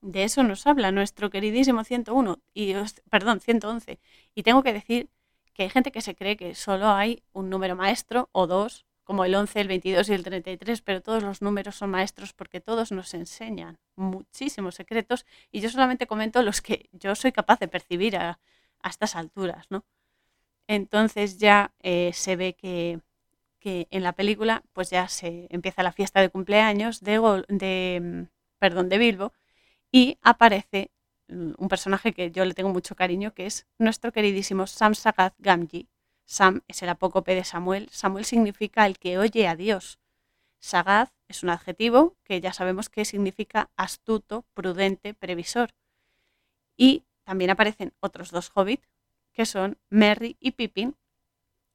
De eso nos habla nuestro queridísimo 101 y perdón, 111. Y tengo que decir que hay gente que se cree que solo hay un número maestro o dos, como el 11, el 22 y el 33, pero todos los números son maestros porque todos nos enseñan muchísimos secretos y yo solamente comento los que yo soy capaz de percibir a, estas alturas, ¿no? Entonces ya eh, se ve que, que en la película pues ya se empieza la fiesta de cumpleaños de, de, mm, perdón, de Bilbo y aparece mm, un personaje que yo le tengo mucho cariño, que es nuestro queridísimo Sam Sagat Gamgee. Sam es el apócope de Samuel. Samuel significa el que oye a Dios. Sagaz es un adjetivo que ya sabemos que significa astuto, prudente, previsor. Y también aparecen otros dos hobbits, que son Merry y Pippin,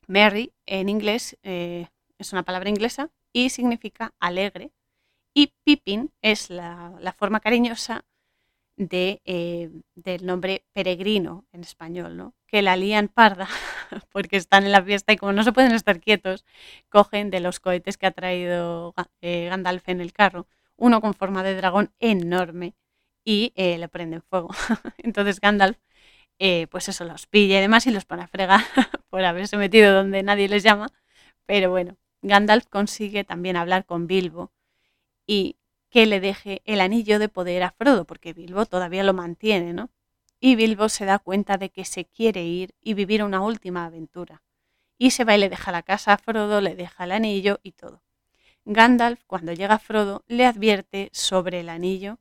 Merry en inglés eh, es una palabra inglesa y significa alegre. Y Pippin es la, forma cariñosa de, eh, del nombre peregrino en español, ¿no? Que la lían parda porque están en la fiesta y como no se pueden estar quietos, cogen de los cohetes que ha traído eh, Gandalf en el carro, uno con forma de dragón enorme y le prenden fuego. Entonces Gandalf eh, pues eso, los pilla y demás y los pone a fregar por haberse metido donde nadie les llama. Pero bueno, Gandalf consigue también hablar con Bilbo y que le deje el anillo de poder a Frodo, porque Bilbo todavía lo mantiene, ¿no? Y Bilbo se da cuenta de que se quiere ir y vivir una última aventura. Y se va y le deja la casa a Frodo, le deja el anillo y todo. Gandalf, cuando llega a Frodo, le advierte sobre el anillo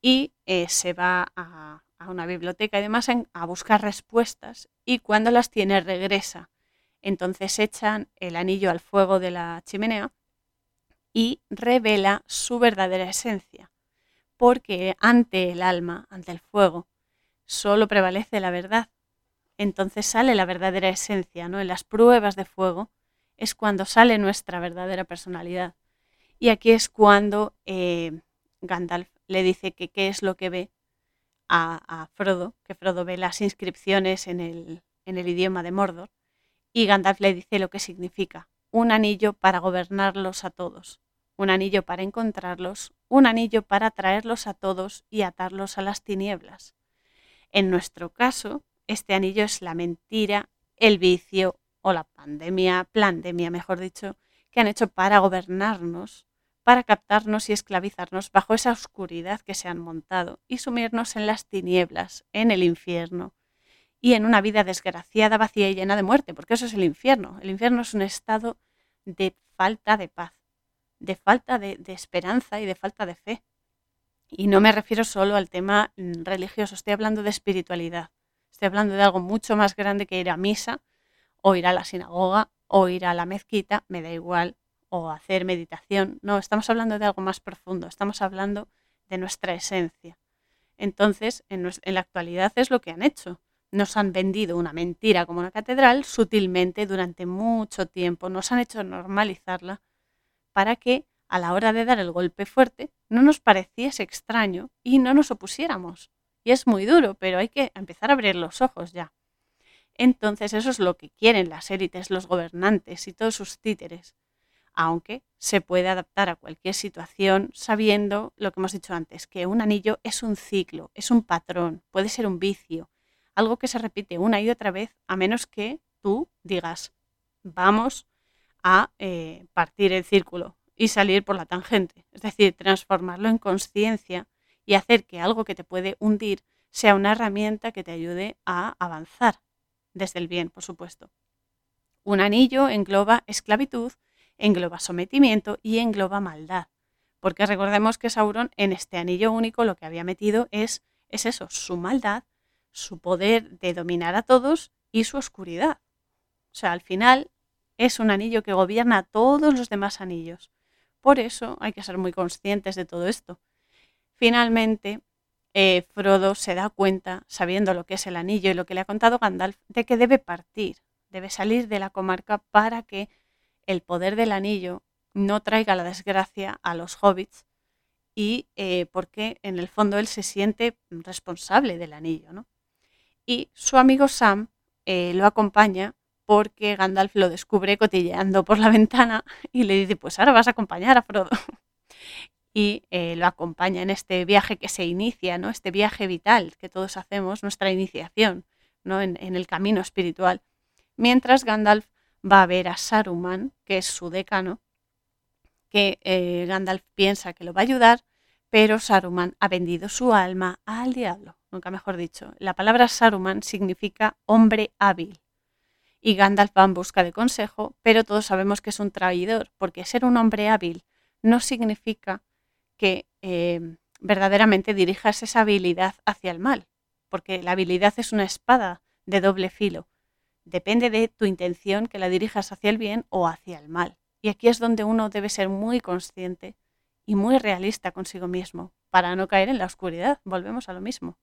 y eh, se va a, a una biblioteca y demás a buscar respuestas y cuando las tiene regresa. Entonces echan el anillo al fuego de la chimenea y revela su verdadera esencia, porque ante el alma, ante el fuego, solo prevalece la verdad. Entonces sale la verdadera esencia, ¿no? En las pruebas de fuego es cuando sale nuestra verdadera personalidad. Y aquí es cuando eh, Gandalf le dice que qué es lo que ve a, Frodo, que Frodo ve las inscripciones en el, en el idioma de Mordor, y Gandalf le dice lo que significa, un anillo para gobernarlos a todos, un anillo para encontrarlos, un anillo para traerlos a todos y atarlos a las tinieblas. En nuestro caso, este anillo es la mentira, el vicio o la pandemia, plandemia, mejor dicho, que han hecho para gobernarnos para captarnos y esclavizarnos bajo esa oscuridad que se han montado y sumirnos en las tinieblas, en el infierno, y en una vida desgraciada, vacía y llena de muerte, porque eso es el infierno. El infierno es un estado de falta de paz, de falta de, esperanza y de falta de fe. Y no me refiero solo al tema mm, religioso, estoy hablando de espiritualidad. Estoy hablando de algo mucho más grande que ir a misa o ir a la sinagoga o ir a la mezquita, me da igual, o hacer meditación. No, estamos hablando de algo más profundo, estamos hablando de nuestra esencia. Entonces, en, la actualidad es lo que han hecho. Nos han vendido una mentira como una catedral sutilmente durante mucho tiempo, nos han hecho normalizarla para que a la hora de dar el golpe fuerte no nos pareciese extraño y no nos opusiéramos. Y es muy duro, pero hay que empezar a abrir los ojos ya. Entonces eso es lo que quieren las élites, los gobernantes y todos sus títeres aunque se puede adaptar a cualquier situación sabiendo lo que hemos dicho antes, que un anillo es un ciclo, es un patrón, puede ser un vicio, algo que se repite una y otra vez, a menos que tú digas, vamos a eh, partir el círculo y salir por la tangente. Es decir, transformarlo en conciencia y hacer que algo que te puede hundir sea una herramienta que te ayude a avanzar desde el bien, por supuesto. Un anillo engloba esclavitud, engloba sometimiento y engloba maldad. Porque recordemos que Sauron en este anillo único lo que había metido es, es eso, su maldad, su poder de dominar a todos y su oscuridad. O sea, al final es un anillo que gobierna a todos los demás anillos. Por eso hay que ser muy conscientes de todo esto. Finalmente, eh, Frodo se da cuenta, sabiendo lo que es el anillo y lo que le ha contado Gandalf, de que debe partir, debe salir de la comarca para que el poder del anillo no traiga la desgracia a los hobbits y eh, porque en el fondo él se siente responsable del anillo. ¿no? Y su amigo Sam eh, lo acompaña porque Gandalf lo descubre cotilleando por la ventana y le dice, pues ahora vas a acompañar a Frodo. y eh, lo acompaña en este viaje que se inicia, ¿no? Este viaje vital que todos hacemos, nuestra iniciación, ¿no? En, el camino espiritual. Mientras Gandalf va a ver a Saruman, que es su decano, que eh, Gandalf piensa que lo va a ayudar, pero Saruman ha vendido su alma al diablo, nunca mejor dicho. La palabra Saruman significa hombre hábil y Gandalf va en busca de consejo, pero todos sabemos que es un traidor, porque ser un hombre hábil no significa que eh, verdaderamente dirijas esa habilidad hacia el mal, porque la habilidad es una espada de doble filo. Depende de tu intención que la dirijas hacia el bien o hacia el mal. Y aquí es donde uno debe ser muy consciente y muy realista consigo mismo, para no caer en la oscuridad. Volvemos a lo mismo.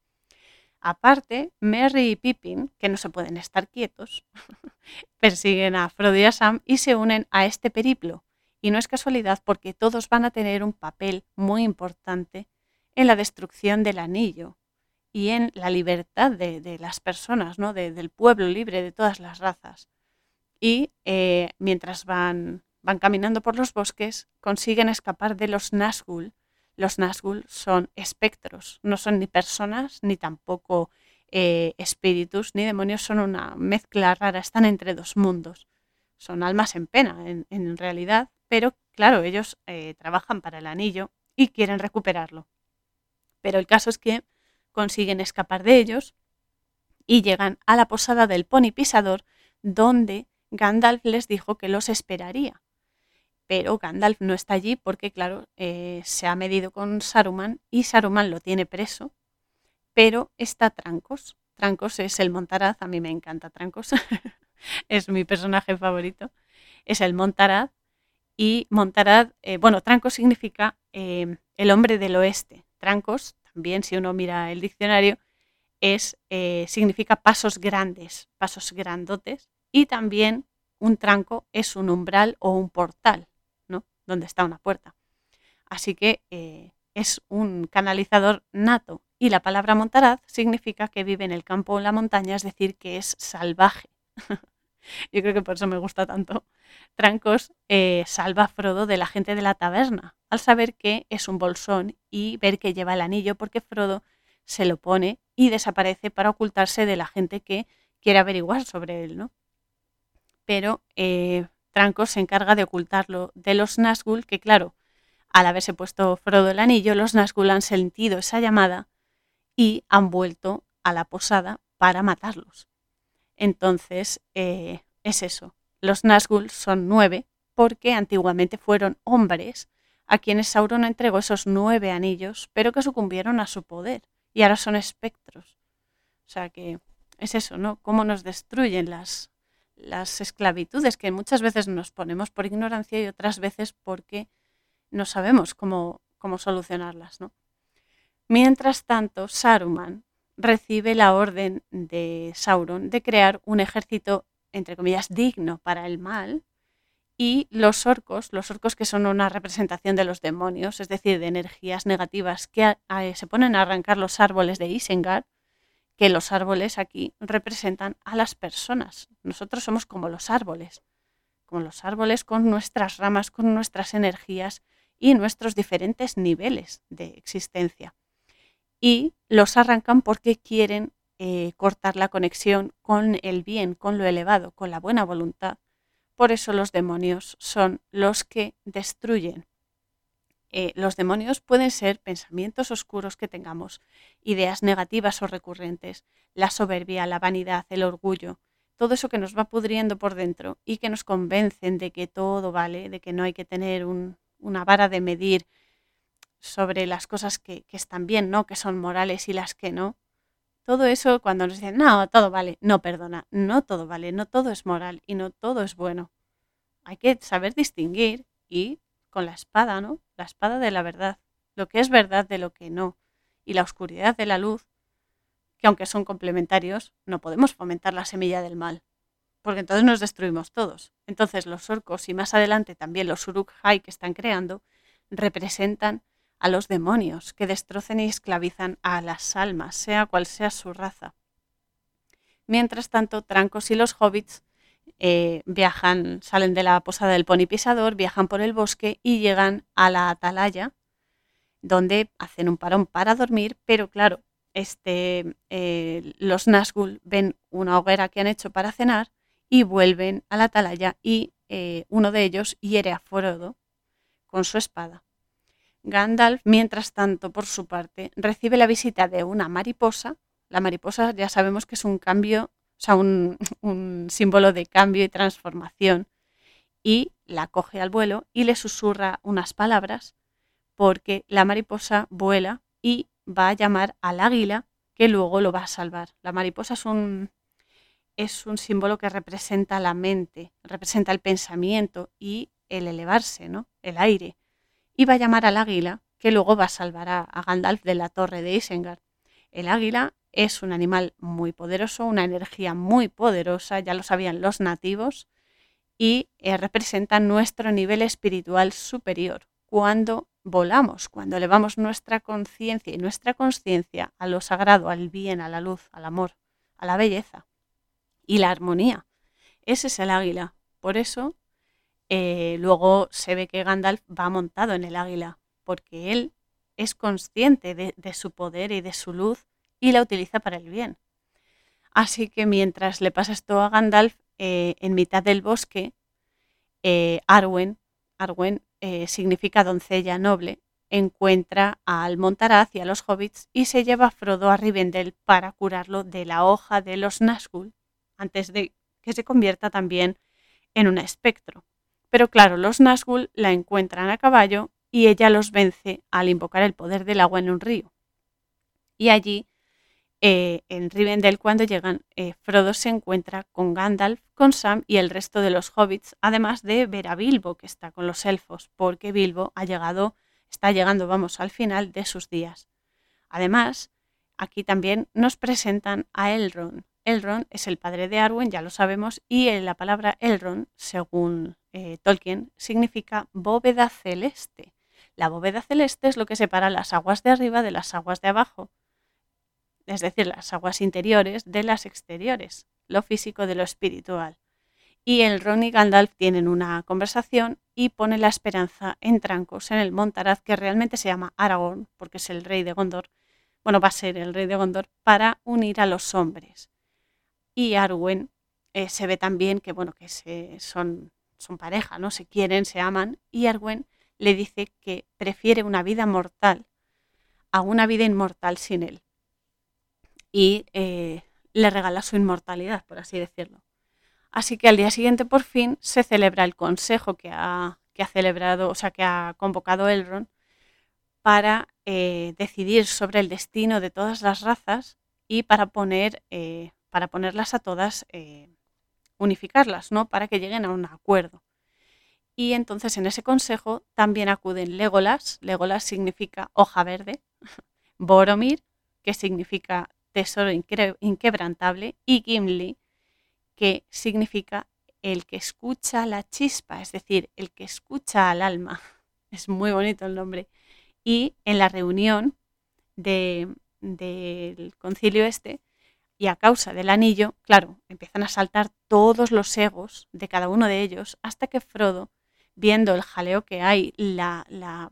Aparte, Merry y Pippin, que no se pueden estar quietos, persiguen a Frodo y a Sam y se unen a este periplo. Y no es casualidad porque todos van a tener un papel muy importante en la destrucción del anillo y en la libertad de, las personas, ¿no? del pueblo libre de todas las razas. Y eh, mientras van, van caminando por los bosques, consiguen escapar de los Nazgûl, los Nazgûl son espectros, no son ni personas ni tampoco eh, espíritus ni demonios, son una mezcla rara, están entre dos mundos. Son almas en pena, en, realidad, pero claro, ellos eh, trabajan para el anillo y quieren recuperarlo. Pero el caso es que consiguen escapar de ellos y llegan a la posada del pony pisador, donde Gandalf les dijo que los esperaría pero Gandalf no está allí porque, claro, eh, se ha medido con Saruman y Saruman lo tiene preso, pero está Trancos. Trancos es el Montaraz, a mí me encanta Trancos, es mi personaje favorito, es el Montaraz y Montaraz, eh, bueno, Trancos significa eh, el hombre del oeste. Trancos, también si uno mira el diccionario, es, significa pasos grandes, pasos grandotes y también un tranco es un umbral o un portal donde está una puerta. Así que eh, es un canalizador nato y la palabra montaraz significa que vive en el campo o en la montaña, es decir, que es salvaje. Yo creo que por eso me gusta tanto. Trancos eh, salva a Frodo de la gente de la taberna, al saber que es un bolsón y ver que lleva el anillo, porque Frodo se lo pone y desaparece para ocultarse de la gente que quiere averiguar sobre él, ¿no? Pero eh, Trancos se encarga de ocultarlo de los Nazgûl, que claro, al haberse puesto Frodo el anillo, los Nazgûl han sentido esa llamada y han vuelto a la posada para matarlos. Entonces, eh, es eso. Los Nazgûl son nueve porque antiguamente fueron hombres a quienes Sauron entregó esos nueve anillos, pero que sucumbieron a su poder y ahora son espectros. O sea que es eso, ¿no? Cómo nos destruyen las, las esclavitudes que muchas veces nos ponemos por ignorancia y otras veces porque no sabemos cómo, cómo solucionarlas. ¿no? Mientras tanto, Saruman recibe la orden de Sauron de crear un ejército, entre comillas, digno para el mal, y los orcos, los orcos que son una representación de los demonios, es decir, de energías negativas que se ponen a arrancar los árboles de Isengard, que los árboles aquí representan a las personas. Nosotros somos como los árboles, como los árboles con nuestras ramas, con nuestras energías y nuestros diferentes niveles de existencia. Y los arrancan porque quieren eh, cortar la conexión con el bien, con lo elevado, con la buena voluntad, por eso los demonios son los que destruyen. Eh, los demonios pueden ser pensamientos oscuros que tengamos, ideas negativas o recurrentes, la soberbia, la vanidad, el orgullo, todo eso que nos va pudriendo por dentro y que nos convencen de que todo vale, de que no hay que tener una vara de medir sobre las cosas que, que, están bien, ¿no? Que son morales y las que no. Todo eso cuando nos dicen, no, todo vale, no, perdona, no todo vale, no todo es moral y no todo es bueno. Hay que saber distinguir y con la espada, ¿no? La espada de la verdad, lo que es verdad de lo que no, y la oscuridad de la luz, que aunque son complementarios, no podemos fomentar la semilla del mal, porque entonces nos destruimos todos. Entonces los orcos y más adelante también los uruk-hai que están creando representan a los demonios que destrocen y esclavizan a las almas, sea cual sea su raza. Mientras tanto, Trancos y los hobbits eh, viajan, salen de la posada del pony pisador, viajan por el bosque y llegan a la atalaya, donde hacen un parón para dormir, pero claro, este, eh, los Nazgûl ven una hoguera que han hecho para cenar y vuelven a la atalaya y eh, uno de ellos hiere a Frodo con su espada. Gandalf, mientras tanto, por su parte, recibe la visita de una mariposa. La mariposa ya sabemos que es un cambio, o sea, un, símbolo de cambio y transformación. Y la coge al vuelo y le susurra unas palabras porque la mariposa vuela y va a llamar al águila que luego lo va a salvar. La mariposa es un, es un símbolo que representa la mente, representa el pensamiento y el elevarse, ¿no? El aire y va a llamar al águila, que luego va a salvar a, Gandalf de la torre de Isengard. El águila es un animal muy poderoso, una energía muy poderosa, ya lo sabían los nativos, y eh, representa nuestro nivel espiritual superior. Cuando volamos, cuando elevamos nuestra conciencia y nuestra conciencia a lo sagrado, al bien, a la luz, al amor, a la belleza y la armonía. Ese es el águila. Por eso eh, luego se ve que Gandalf va montado en el águila, porque él es consciente de, su poder y de su luz y la utiliza para el bien. Así que mientras le pasa esto a Gandalf, eh, en mitad del bosque, eh, Arwen, Arwen significa doncella noble, encuentra al Montaraz y a los hobbits y se lleva a Frodo a Rivendell para curarlo de la hoja de los Nazgûl, antes de que se convierta también en un espectro. Pero claro, los Nazgûl la encuentran a caballo y ella los vence al invocar el poder del agua en un río. Y allí, eh, en Rivendell, cuando llegan, eh, Frodo se encuentra con Gandalf, con Sam y el resto de los hobbits, además de ver a Bilbo, que está con los elfos, porque Bilbo ha llegado, está llegando, vamos, al final de sus días. Además, aquí también nos presentan a Elrond. Elrond es el padre de Arwen, ya lo sabemos, y la palabra Elrond, según eh, Tolkien, significa bóveda celeste. La bóveda celeste es lo que separa las aguas de arriba de las aguas de abajo, es decir, las aguas interiores de las exteriores, lo físico de lo espiritual. Y el Ron y Gandalf tienen una conversación y pone la esperanza en Trancos, en el Montaraz, que realmente se llama Aragorn, porque es el rey de Gondor, bueno, va a ser el rey de Gondor, para unir a los hombres. Y Arwen eh, se ve también que, bueno, que se, son son pareja, ¿no? Se quieren, se aman, y Arwen le dice que prefiere una vida mortal a una vida inmortal sin él. Y eh, le regala su inmortalidad, por así decirlo. Así que al día siguiente, por fin, se celebra el consejo que ha, que ha celebrado, o sea, que ha convocado Elrond para eh, decidir sobre el destino de todas las razas y para poner, eh, para ponerlas a todas unificarlas, ¿no? Para que lleguen a un acuerdo. Y entonces en ese consejo también acuden Legolas, Legolas significa hoja verde, Boromir, que significa tesoro inquebrantable, y Gimli, que significa el que escucha la chispa, es decir, el que escucha al alma. Es muy bonito el nombre. Y en la reunión del concilio este, y a causa del anillo, claro, empiezan a saltar todos los egos de cada uno de ellos hasta que Frodo, viendo el jaleo que hay, la, la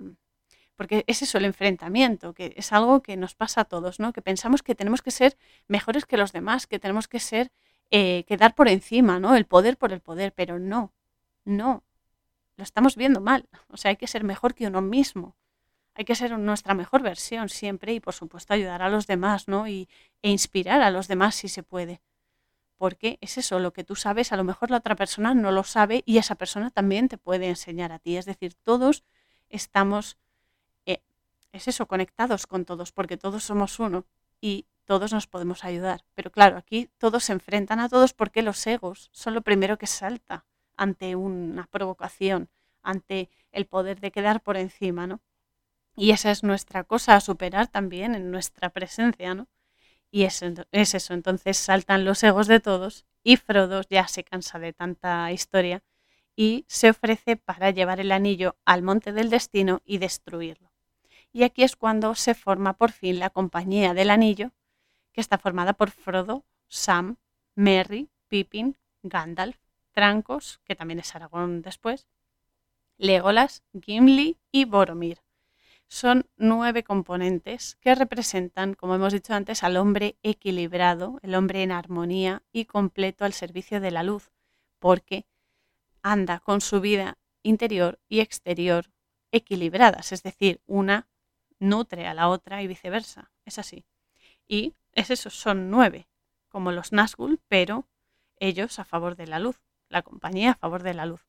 porque es eso el enfrentamiento, que es algo que nos pasa a todos, ¿no? Que pensamos que tenemos que ser mejores que los demás, que tenemos que ser, eh, quedar por encima, ¿no? El poder por el poder, pero no. No, lo estamos viendo mal. O sea, hay que ser mejor que uno mismo. Hay que ser nuestra mejor versión siempre y, por supuesto, ayudar a los demás, ¿no? Y, e inspirar a los demás si se puede. Porque es eso, lo que tú sabes, a lo mejor la otra persona no lo sabe y esa persona también te puede enseñar a ti. Es decir, todos estamos, es eso, conectados con todos, porque todos somos uno y todos nos podemos ayudar. Pero claro, aquí todos se enfrentan a todos porque los egos son lo primero que salta ante una provocación, ante el poder de quedar por encima, ¿no? Y esa es nuestra cosa a superar también en nuestra presencia, ¿no? Y es, es eso, entonces saltan los egos de todos y Frodo ya se cansa de tanta historia y se ofrece para llevar el anillo al monte del destino y destruirlo. Y aquí es cuando se forma por fin la compañía del anillo, que está formada por Frodo, Sam, Merry, Pippin, Gandalf, Trancos, que también es Aragón después, Legolas, Gimli y Boromir. Son nueve componentes que representan, como hemos dicho antes, al hombre equilibrado, el hombre en armonía y completo al servicio de la luz, porque anda con su vida interior y exterior equilibradas, es decir, una nutre a la otra y viceversa. Es así. Y es eso, son nueve, como los Nazgûl, pero ellos a favor de la luz, la compañía a favor de la luz.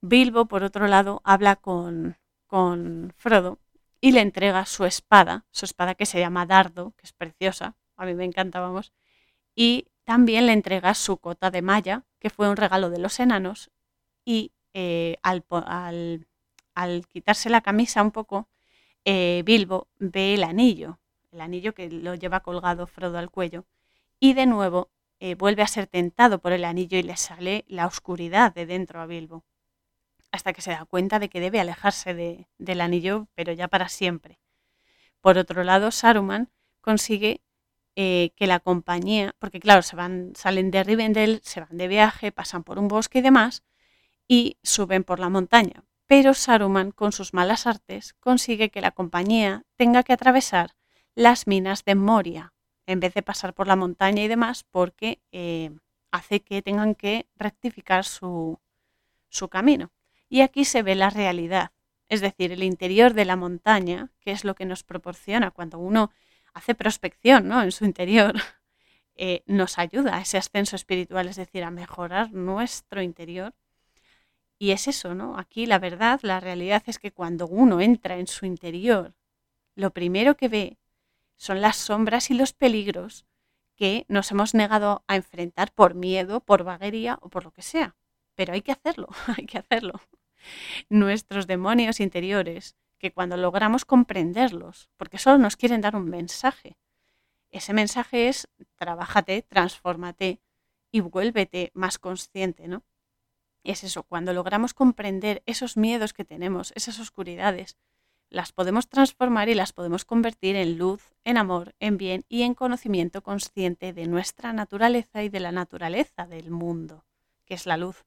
Bilbo, por otro lado, habla con, con Frodo y le entrega su espada, su espada que se llama Dardo, que es preciosa, a mí me encanta, vamos, y también le entrega su cota de malla, que fue un regalo de los enanos, y eh, al, al, quitarse la camisa un poco, eh, Bilbo ve el anillo, el anillo que lo lleva colgado Frodo al cuello, y de nuevo eh, vuelve a ser tentado por el anillo y le sale la oscuridad de dentro a Bilbo hasta que se da cuenta de que debe alejarse de, del anillo, pero ya para siempre. Por otro lado, Saruman consigue eh, que la compañía, porque claro, se van, salen de Rivendell, se van de viaje, pasan por un bosque y demás, y suben por la montaña. Pero Saruman, con sus malas artes, consigue que la compañía tenga que atravesar las minas de Moria, en vez de pasar por la montaña y demás, porque eh, hace que tengan que rectificar su, su camino. Y aquí se ve la realidad, es decir, el interior de la montaña, que es lo que nos proporciona cuando uno hace prospección ¿no? en su interior, eh, nos ayuda a ese ascenso espiritual, es decir, a mejorar nuestro interior. Y es eso, ¿no? Aquí la verdad, la realidad es que cuando uno entra en su interior, lo primero que ve son las sombras y los peligros que nos hemos negado a enfrentar por miedo, por vaguería o por lo que sea. Pero hay que hacerlo, hay que hacerlo nuestros demonios interiores, que cuando logramos comprenderlos, porque solo nos quieren dar un mensaje, ese mensaje es trabájate, transfórmate y vuélvete más consciente, ¿no? Es eso, cuando logramos comprender esos miedos que tenemos, esas oscuridades, las podemos transformar y las podemos convertir en luz, en amor, en bien y en conocimiento consciente de nuestra naturaleza y de la naturaleza del mundo, que es la luz.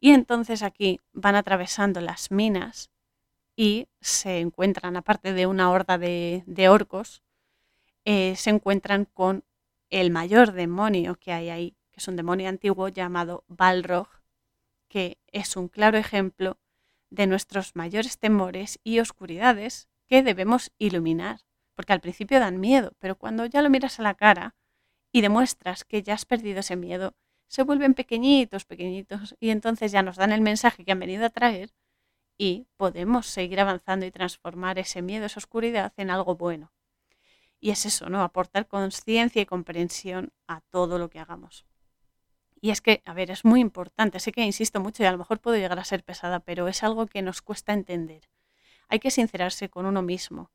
Y entonces aquí van atravesando las minas y se encuentran, aparte de una horda de, orcos, eh, se encuentran con el mayor demonio que hay ahí, que es un demonio antiguo llamado Balrog, que es un claro ejemplo de nuestros mayores temores y oscuridades que debemos iluminar, porque al principio dan miedo, pero cuando ya lo miras a la cara y demuestras que ya has perdido ese miedo, se vuelven pequeñitos, pequeñitos, y entonces ya nos dan el mensaje que han venido a traer y podemos seguir avanzando y transformar ese miedo, esa oscuridad en algo bueno. Y es eso, ¿no? Aportar conciencia y comprensión a todo lo que hagamos. Y es que, a ver, es muy importante, sé que insisto mucho y a lo mejor puedo llegar a ser pesada, pero es algo que nos cuesta entender. Hay que sincerarse con uno mismo.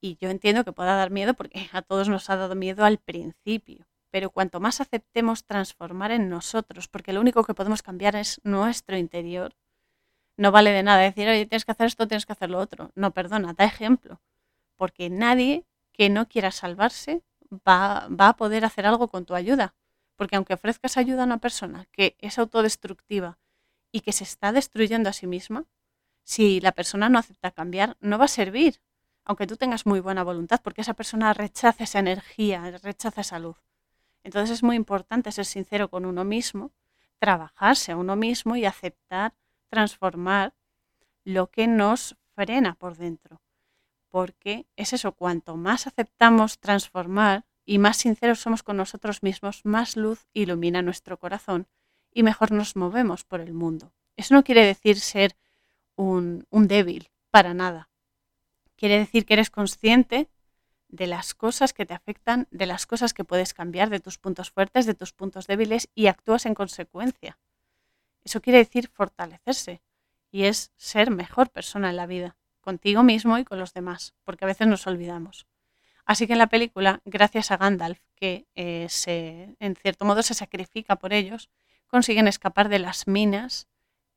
Y yo entiendo que pueda dar miedo porque a todos nos ha dado miedo al principio pero cuanto más aceptemos transformar en nosotros, porque lo único que podemos cambiar es nuestro interior, no vale de nada decir, oye, tienes que hacer esto, tienes que hacer lo otro. No, perdona, da ejemplo, porque nadie que no quiera salvarse va, va a poder hacer algo con tu ayuda, porque aunque ofrezcas ayuda a una persona que es autodestructiva y que se está destruyendo a sí misma, si la persona no acepta cambiar, no va a servir, aunque tú tengas muy buena voluntad, porque esa persona rechaza esa energía, rechaza esa luz. Entonces es muy importante ser sincero con uno mismo, trabajarse a uno mismo y aceptar, transformar lo que nos frena por dentro. Porque es eso, cuanto más aceptamos transformar y más sinceros somos con nosotros mismos, más luz ilumina nuestro corazón y mejor nos movemos por el mundo. Eso no quiere decir ser un, un débil, para nada. Quiere decir que eres consciente de las cosas que te afectan, de las cosas que puedes cambiar, de tus puntos fuertes, de tus puntos débiles y actúas en consecuencia. Eso quiere decir fortalecerse y es ser mejor persona en la vida, contigo mismo y con los demás, porque a veces nos olvidamos. Así que en la película, gracias a Gandalf, que eh, en cierto modo se sacrifica por ellos, consiguen escapar de las minas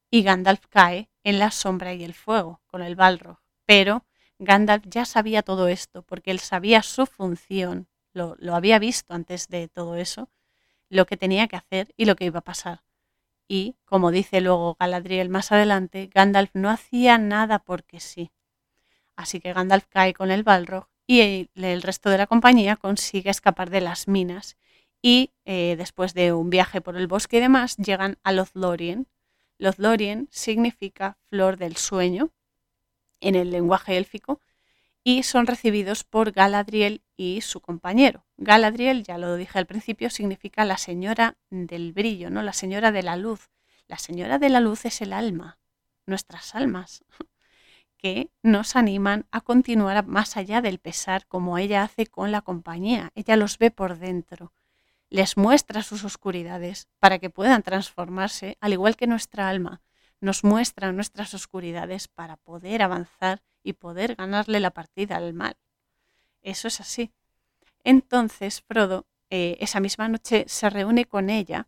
y Gandalf cae en la sombra y el fuego con el Balrog. Pero Gandalf ya sabía todo esto, porque él sabía su función, lo, lo había visto antes de todo eso, lo que tenía que hacer y lo que iba a pasar. Y, como dice luego Galadriel más adelante, Gandalf no hacía nada porque sí. Así que Gandalf cae con el Balrog y el, resto de la compañía consigue escapar de las minas y eh, después de un viaje por el bosque y demás llegan a Lothlorien. Lothlorien significa flor del sueño en el lenguaje élfico y son recibidos por Galadriel y su compañero. Galadriel, ya lo dije al principio, significa la señora del brillo, ¿no? La señora de la luz. La señora de la luz es el alma, nuestras almas que nos animan a continuar más allá del pesar, como ella hace con la compañía. Ella los ve por dentro, les muestra sus oscuridades para que puedan transformarse, al igual que nuestra alma nos muestra nuestras oscuridades para poder avanzar y poder ganarle la partida al mal. Eso es así. Entonces Frodo eh, esa misma noche se reúne con ella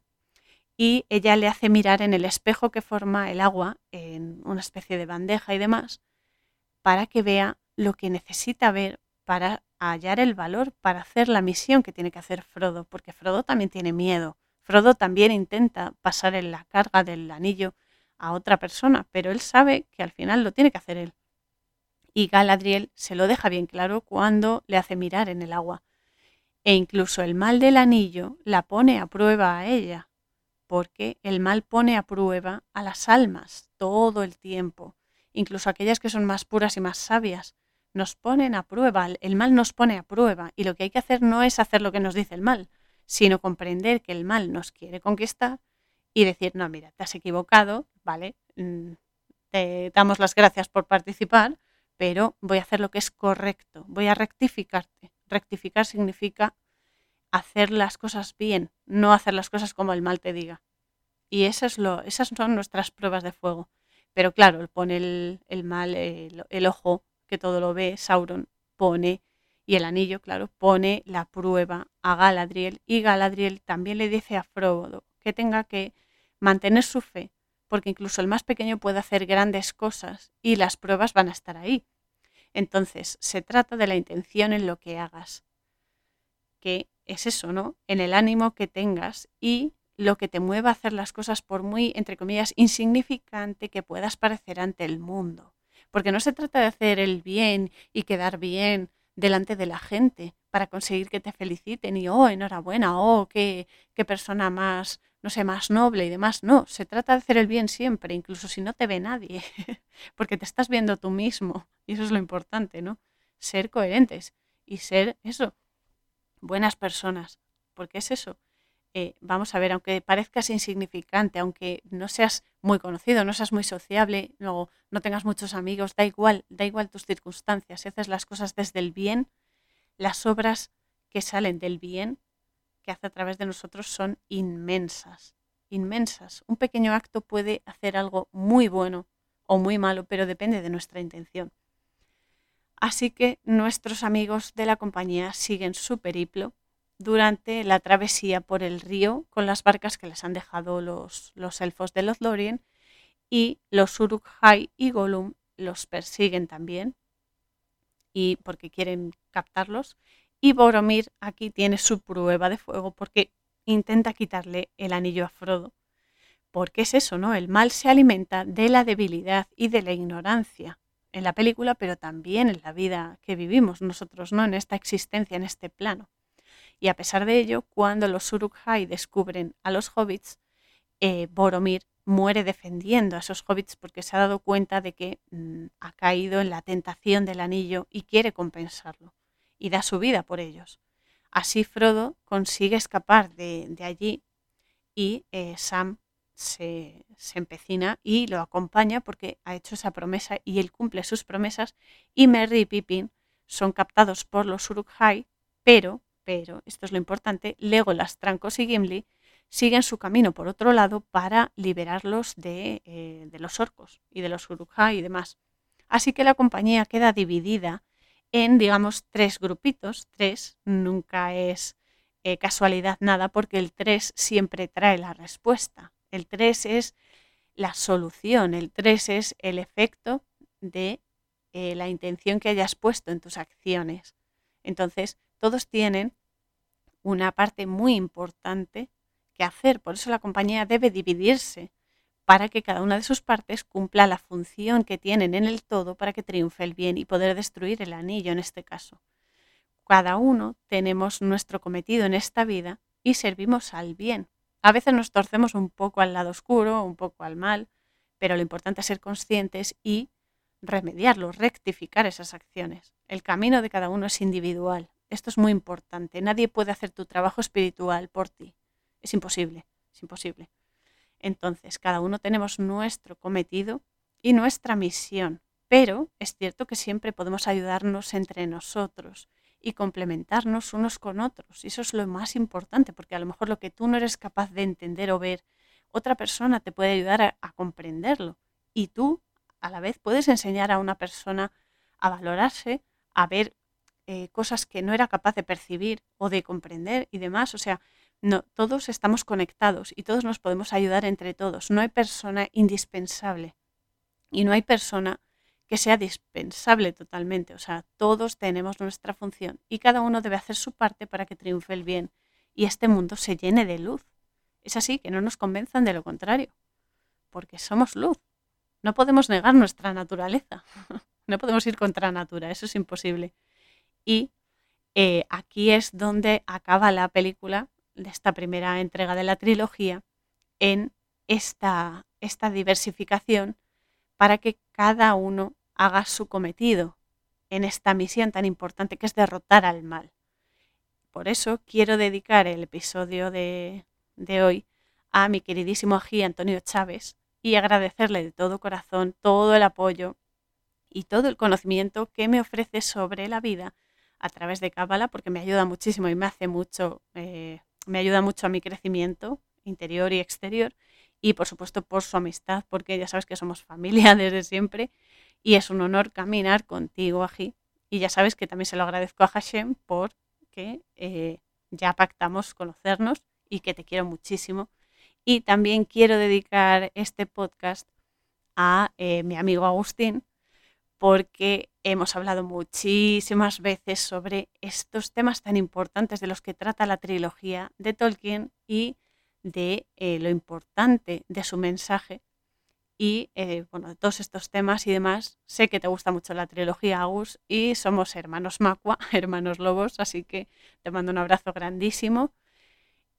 y ella le hace mirar en el espejo que forma el agua, en una especie de bandeja y demás, para que vea lo que necesita ver para hallar el valor para hacer la misión que tiene que hacer Frodo, porque Frodo también tiene miedo. Frodo también intenta pasar en la carga del anillo a otra persona, pero él sabe que al final lo tiene que hacer él. Y Galadriel se lo deja bien claro cuando le hace mirar en el agua. E incluso el mal del anillo la pone a prueba a ella, porque el mal pone a prueba a las almas todo el tiempo incluso aquellas que son más puras y más sabias, nos ponen a prueba, el mal nos pone a prueba y lo que hay que hacer no es hacer lo que nos dice el mal, sino comprender que el mal nos quiere conquistar y decir, no, mira, te has equivocado, ¿vale? Mm, te damos las gracias por participar, pero voy a hacer lo que es correcto, voy a rectificarte. Rectificar significa hacer las cosas bien, no hacer las cosas como el mal te diga. Y eso es lo, esas son nuestras pruebas de fuego. Pero claro, pone el, mal, el, ojo que todo lo ve, Sauron pone, y el anillo, claro, pone la prueba a Galadriel y Galadriel también le dice a Frodo que tenga que mantener su fe, porque incluso el más pequeño puede hacer grandes cosas y las pruebas van a estar ahí. Entonces, se trata de la intención en lo que hagas, que es eso, ¿no? En el ánimo que tengas y lo que te mueva a hacer las cosas por muy, entre comillas, insignificante que puedas parecer ante el mundo. Porque no se trata de hacer el bien y quedar bien delante de la gente para conseguir que te feliciten y, oh, enhorabuena, oh, qué, qué persona más, no sé, más noble y demás. No, se trata de hacer el bien siempre, incluso si no te ve nadie, porque te estás viendo tú mismo. Y eso es lo importante, ¿no? Ser coherentes y ser eso, buenas personas, porque es eso, eh, vamos a ver, aunque parezcas insignificante, aunque no seas muy conocido, no seas muy sociable, no, no tengas muchos amigos, da igual, da igual tus circunstancias. Si haces las cosas desde el bien, las obras que salen del bien que hace a través de nosotros son inmensas, inmensas. Un pequeño acto puede hacer algo muy bueno o muy malo, pero depende de nuestra intención. Así que nuestros amigos de la compañía siguen su periplo durante la travesía por el río con las barcas que les han dejado los, los elfos de Lothlorien y los Uruk-hai y Gollum los persiguen también y porque quieren captarlos y Boromir aquí tiene su prueba de fuego porque intenta quitarle el anillo a Frodo. Porque es eso, ¿no? El mal se alimenta de la debilidad y de la ignorancia en la película, pero también en la vida que vivimos nosotros, ¿no? En esta existencia, en este plano. Y a pesar de ello, cuando los Uruk-hai descubren a los hobbits, eh, Boromir muere defendiendo a esos hobbits porque se ha dado cuenta de que mm, ha caído en la tentación del anillo y quiere compensarlo y da su vida por ellos. Así Frodo consigue escapar de, allí y eh, Sam se, empecina y lo acompaña porque ha hecho esa promesa y él cumple sus promesas y Merry y Pippin son captados por los Uruk-hai, pero, pero, esto es lo importante, Legolas, Trancos y Gimli siguen su camino por otro lado para liberarlos de, eh, de los orcos y de los Uruk-hai y demás. Así que la compañía queda dividida en, digamos, tres grupitos. Tres nunca es eh, casualidad nada porque el tres siempre trae la respuesta. El 3 es la solución, el 3 es el efecto de eh, la intención que hayas puesto en tus acciones. Entonces, todos tienen una parte muy importante que hacer. Por eso la compañía debe dividirse para que cada una de sus partes cumpla la función que tienen en el todo para que triunfe el bien y poder destruir el anillo en este caso. Cada uno tenemos nuestro cometido en esta vida y servimos al bien. A veces nos torcemos un poco al lado oscuro, un poco al mal, pero lo importante es ser conscientes y remediarlo, rectificar esas acciones. El camino de cada uno es individual. Esto es muy importante. Nadie puede hacer tu trabajo espiritual por ti. Es imposible, es imposible. Entonces, cada uno tenemos nuestro cometido y nuestra misión, pero es cierto que siempre podemos ayudarnos entre nosotros y complementarnos unos con otros. Y eso es lo más importante, porque a lo mejor lo que tú no eres capaz de entender o ver, otra persona te puede ayudar a, comprenderlo. Y tú, a la vez, puedes enseñar a una persona a valorarse, a ver eh, cosas que no era capaz de percibir o de comprender y demás. O sea, no, todos estamos conectados y todos nos podemos ayudar entre todos. No hay persona indispensable y no hay persona que sea dispensable totalmente. O sea, todos tenemos nuestra función y cada uno debe hacer su parte para que triunfe el bien y este mundo se llene de luz. Es así, que no nos convenzan de lo contrario, porque somos luz. No podemos negar nuestra naturaleza, no podemos ir contra natura, eso es imposible. Y eh, aquí es donde acaba la película de esta primera entrega de la trilogía en esta, esta diversificación para que cada uno haga su cometido en esta misión tan importante que es derrotar al mal. Por eso quiero dedicar el episodio de, hoy a mi queridísimo ají Antonio Chávez y agradecerle de todo corazón todo el apoyo y todo el conocimiento que me ofrece sobre la vida a través de Cábala, porque me ayuda muchísimo y me hace mucho, eh, me ayuda mucho a mi crecimiento interior y exterior, y por supuesto por su amistad, porque ya sabes que somos familia desde siempre y es un honor caminar contigo, Aji. Y ya sabes que también se lo agradezco a Hashem porque eh, ya pactamos conocernos y que te quiero muchísimo. Y también quiero dedicar este podcast a eh, mi amigo Agustín porque hemos hablado muchísimas veces sobre estos temas tan importantes de los que trata la trilogía de Tolkien y de eh, lo importante de su mensaje y eh, bueno, de todos estos temas y demás. Sé que te gusta mucho la trilogía Agus y somos hermanos Macua, hermanos lobos, así que te mando un abrazo grandísimo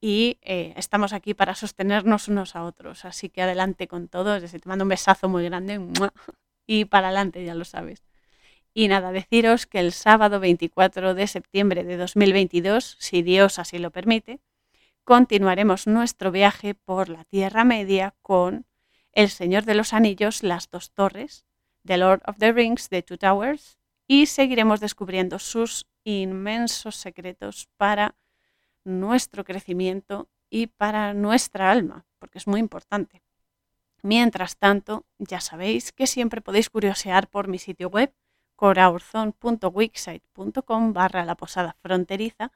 y eh, estamos aquí para sostenernos unos a otros. Así que adelante con todo, es decir, te mando un besazo muy grande y para adelante, ya lo sabes. Y nada, deciros que el sábado 24 de septiembre de 2022, si Dios así lo permite, continuaremos nuestro viaje por la Tierra Media con el Señor de los Anillos, Las Dos Torres, The Lord of the Rings, The Two Towers, y seguiremos descubriendo sus inmensos secretos para nuestro crecimiento y para nuestra alma, porque es muy importante. Mientras tanto, ya sabéis que siempre podéis curiosear por mi sitio web, coraurzon.wixsite.com barra la posada fronteriza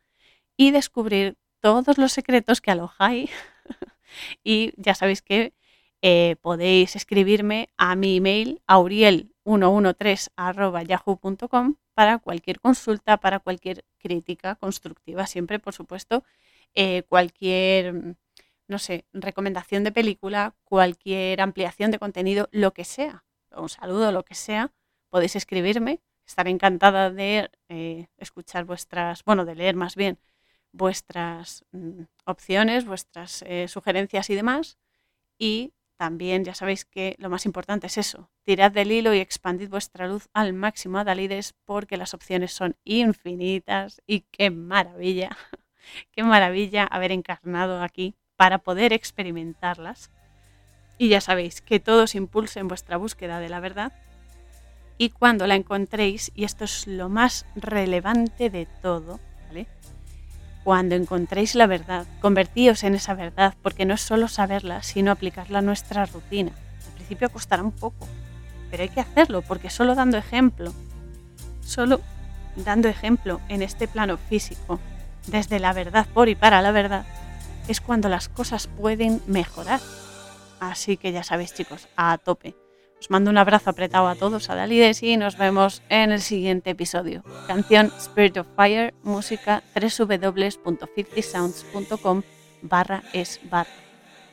y descubrir todos los secretos que alojáis. y ya sabéis que eh, podéis escribirme a mi email auriel113.yahoo.com para cualquier consulta, para cualquier crítica constructiva, siempre, por supuesto, eh, cualquier, no sé, recomendación de película, cualquier ampliación de contenido, lo que sea, un saludo, lo que sea, podéis escribirme. Estaré encantada de eh, escuchar vuestras, bueno, de leer más bien vuestras mm, opciones, vuestras sugerencias y demás Y también ya sabéis que lo más importante es eso, tirad del hilo y expandid vuestra luz al máximo a Dalides porque las opciones son infinitas y qué maravilla, qué maravilla haber encarnado aquí para poder experimentarlas. Y ya sabéis que todo os impulse en vuestra búsqueda de la verdad y cuando la encontréis, y esto es lo más relevante de todo. Cuando encontréis la verdad, convertíos en esa verdad, porque no es solo saberla, sino aplicarla a nuestra rutina. Al principio costará un poco, pero hay que hacerlo, porque solo dando ejemplo, solo dando ejemplo en este plano físico, desde la verdad por y para la verdad, es cuando las cosas pueden mejorar. Así que ya sabéis chicos, a tope. Os mando un abrazo apretado a todos, a Dalides y nos vemos en el siguiente episodio. Canción Spirit of Fire, música www.50sounds.com barra es barra.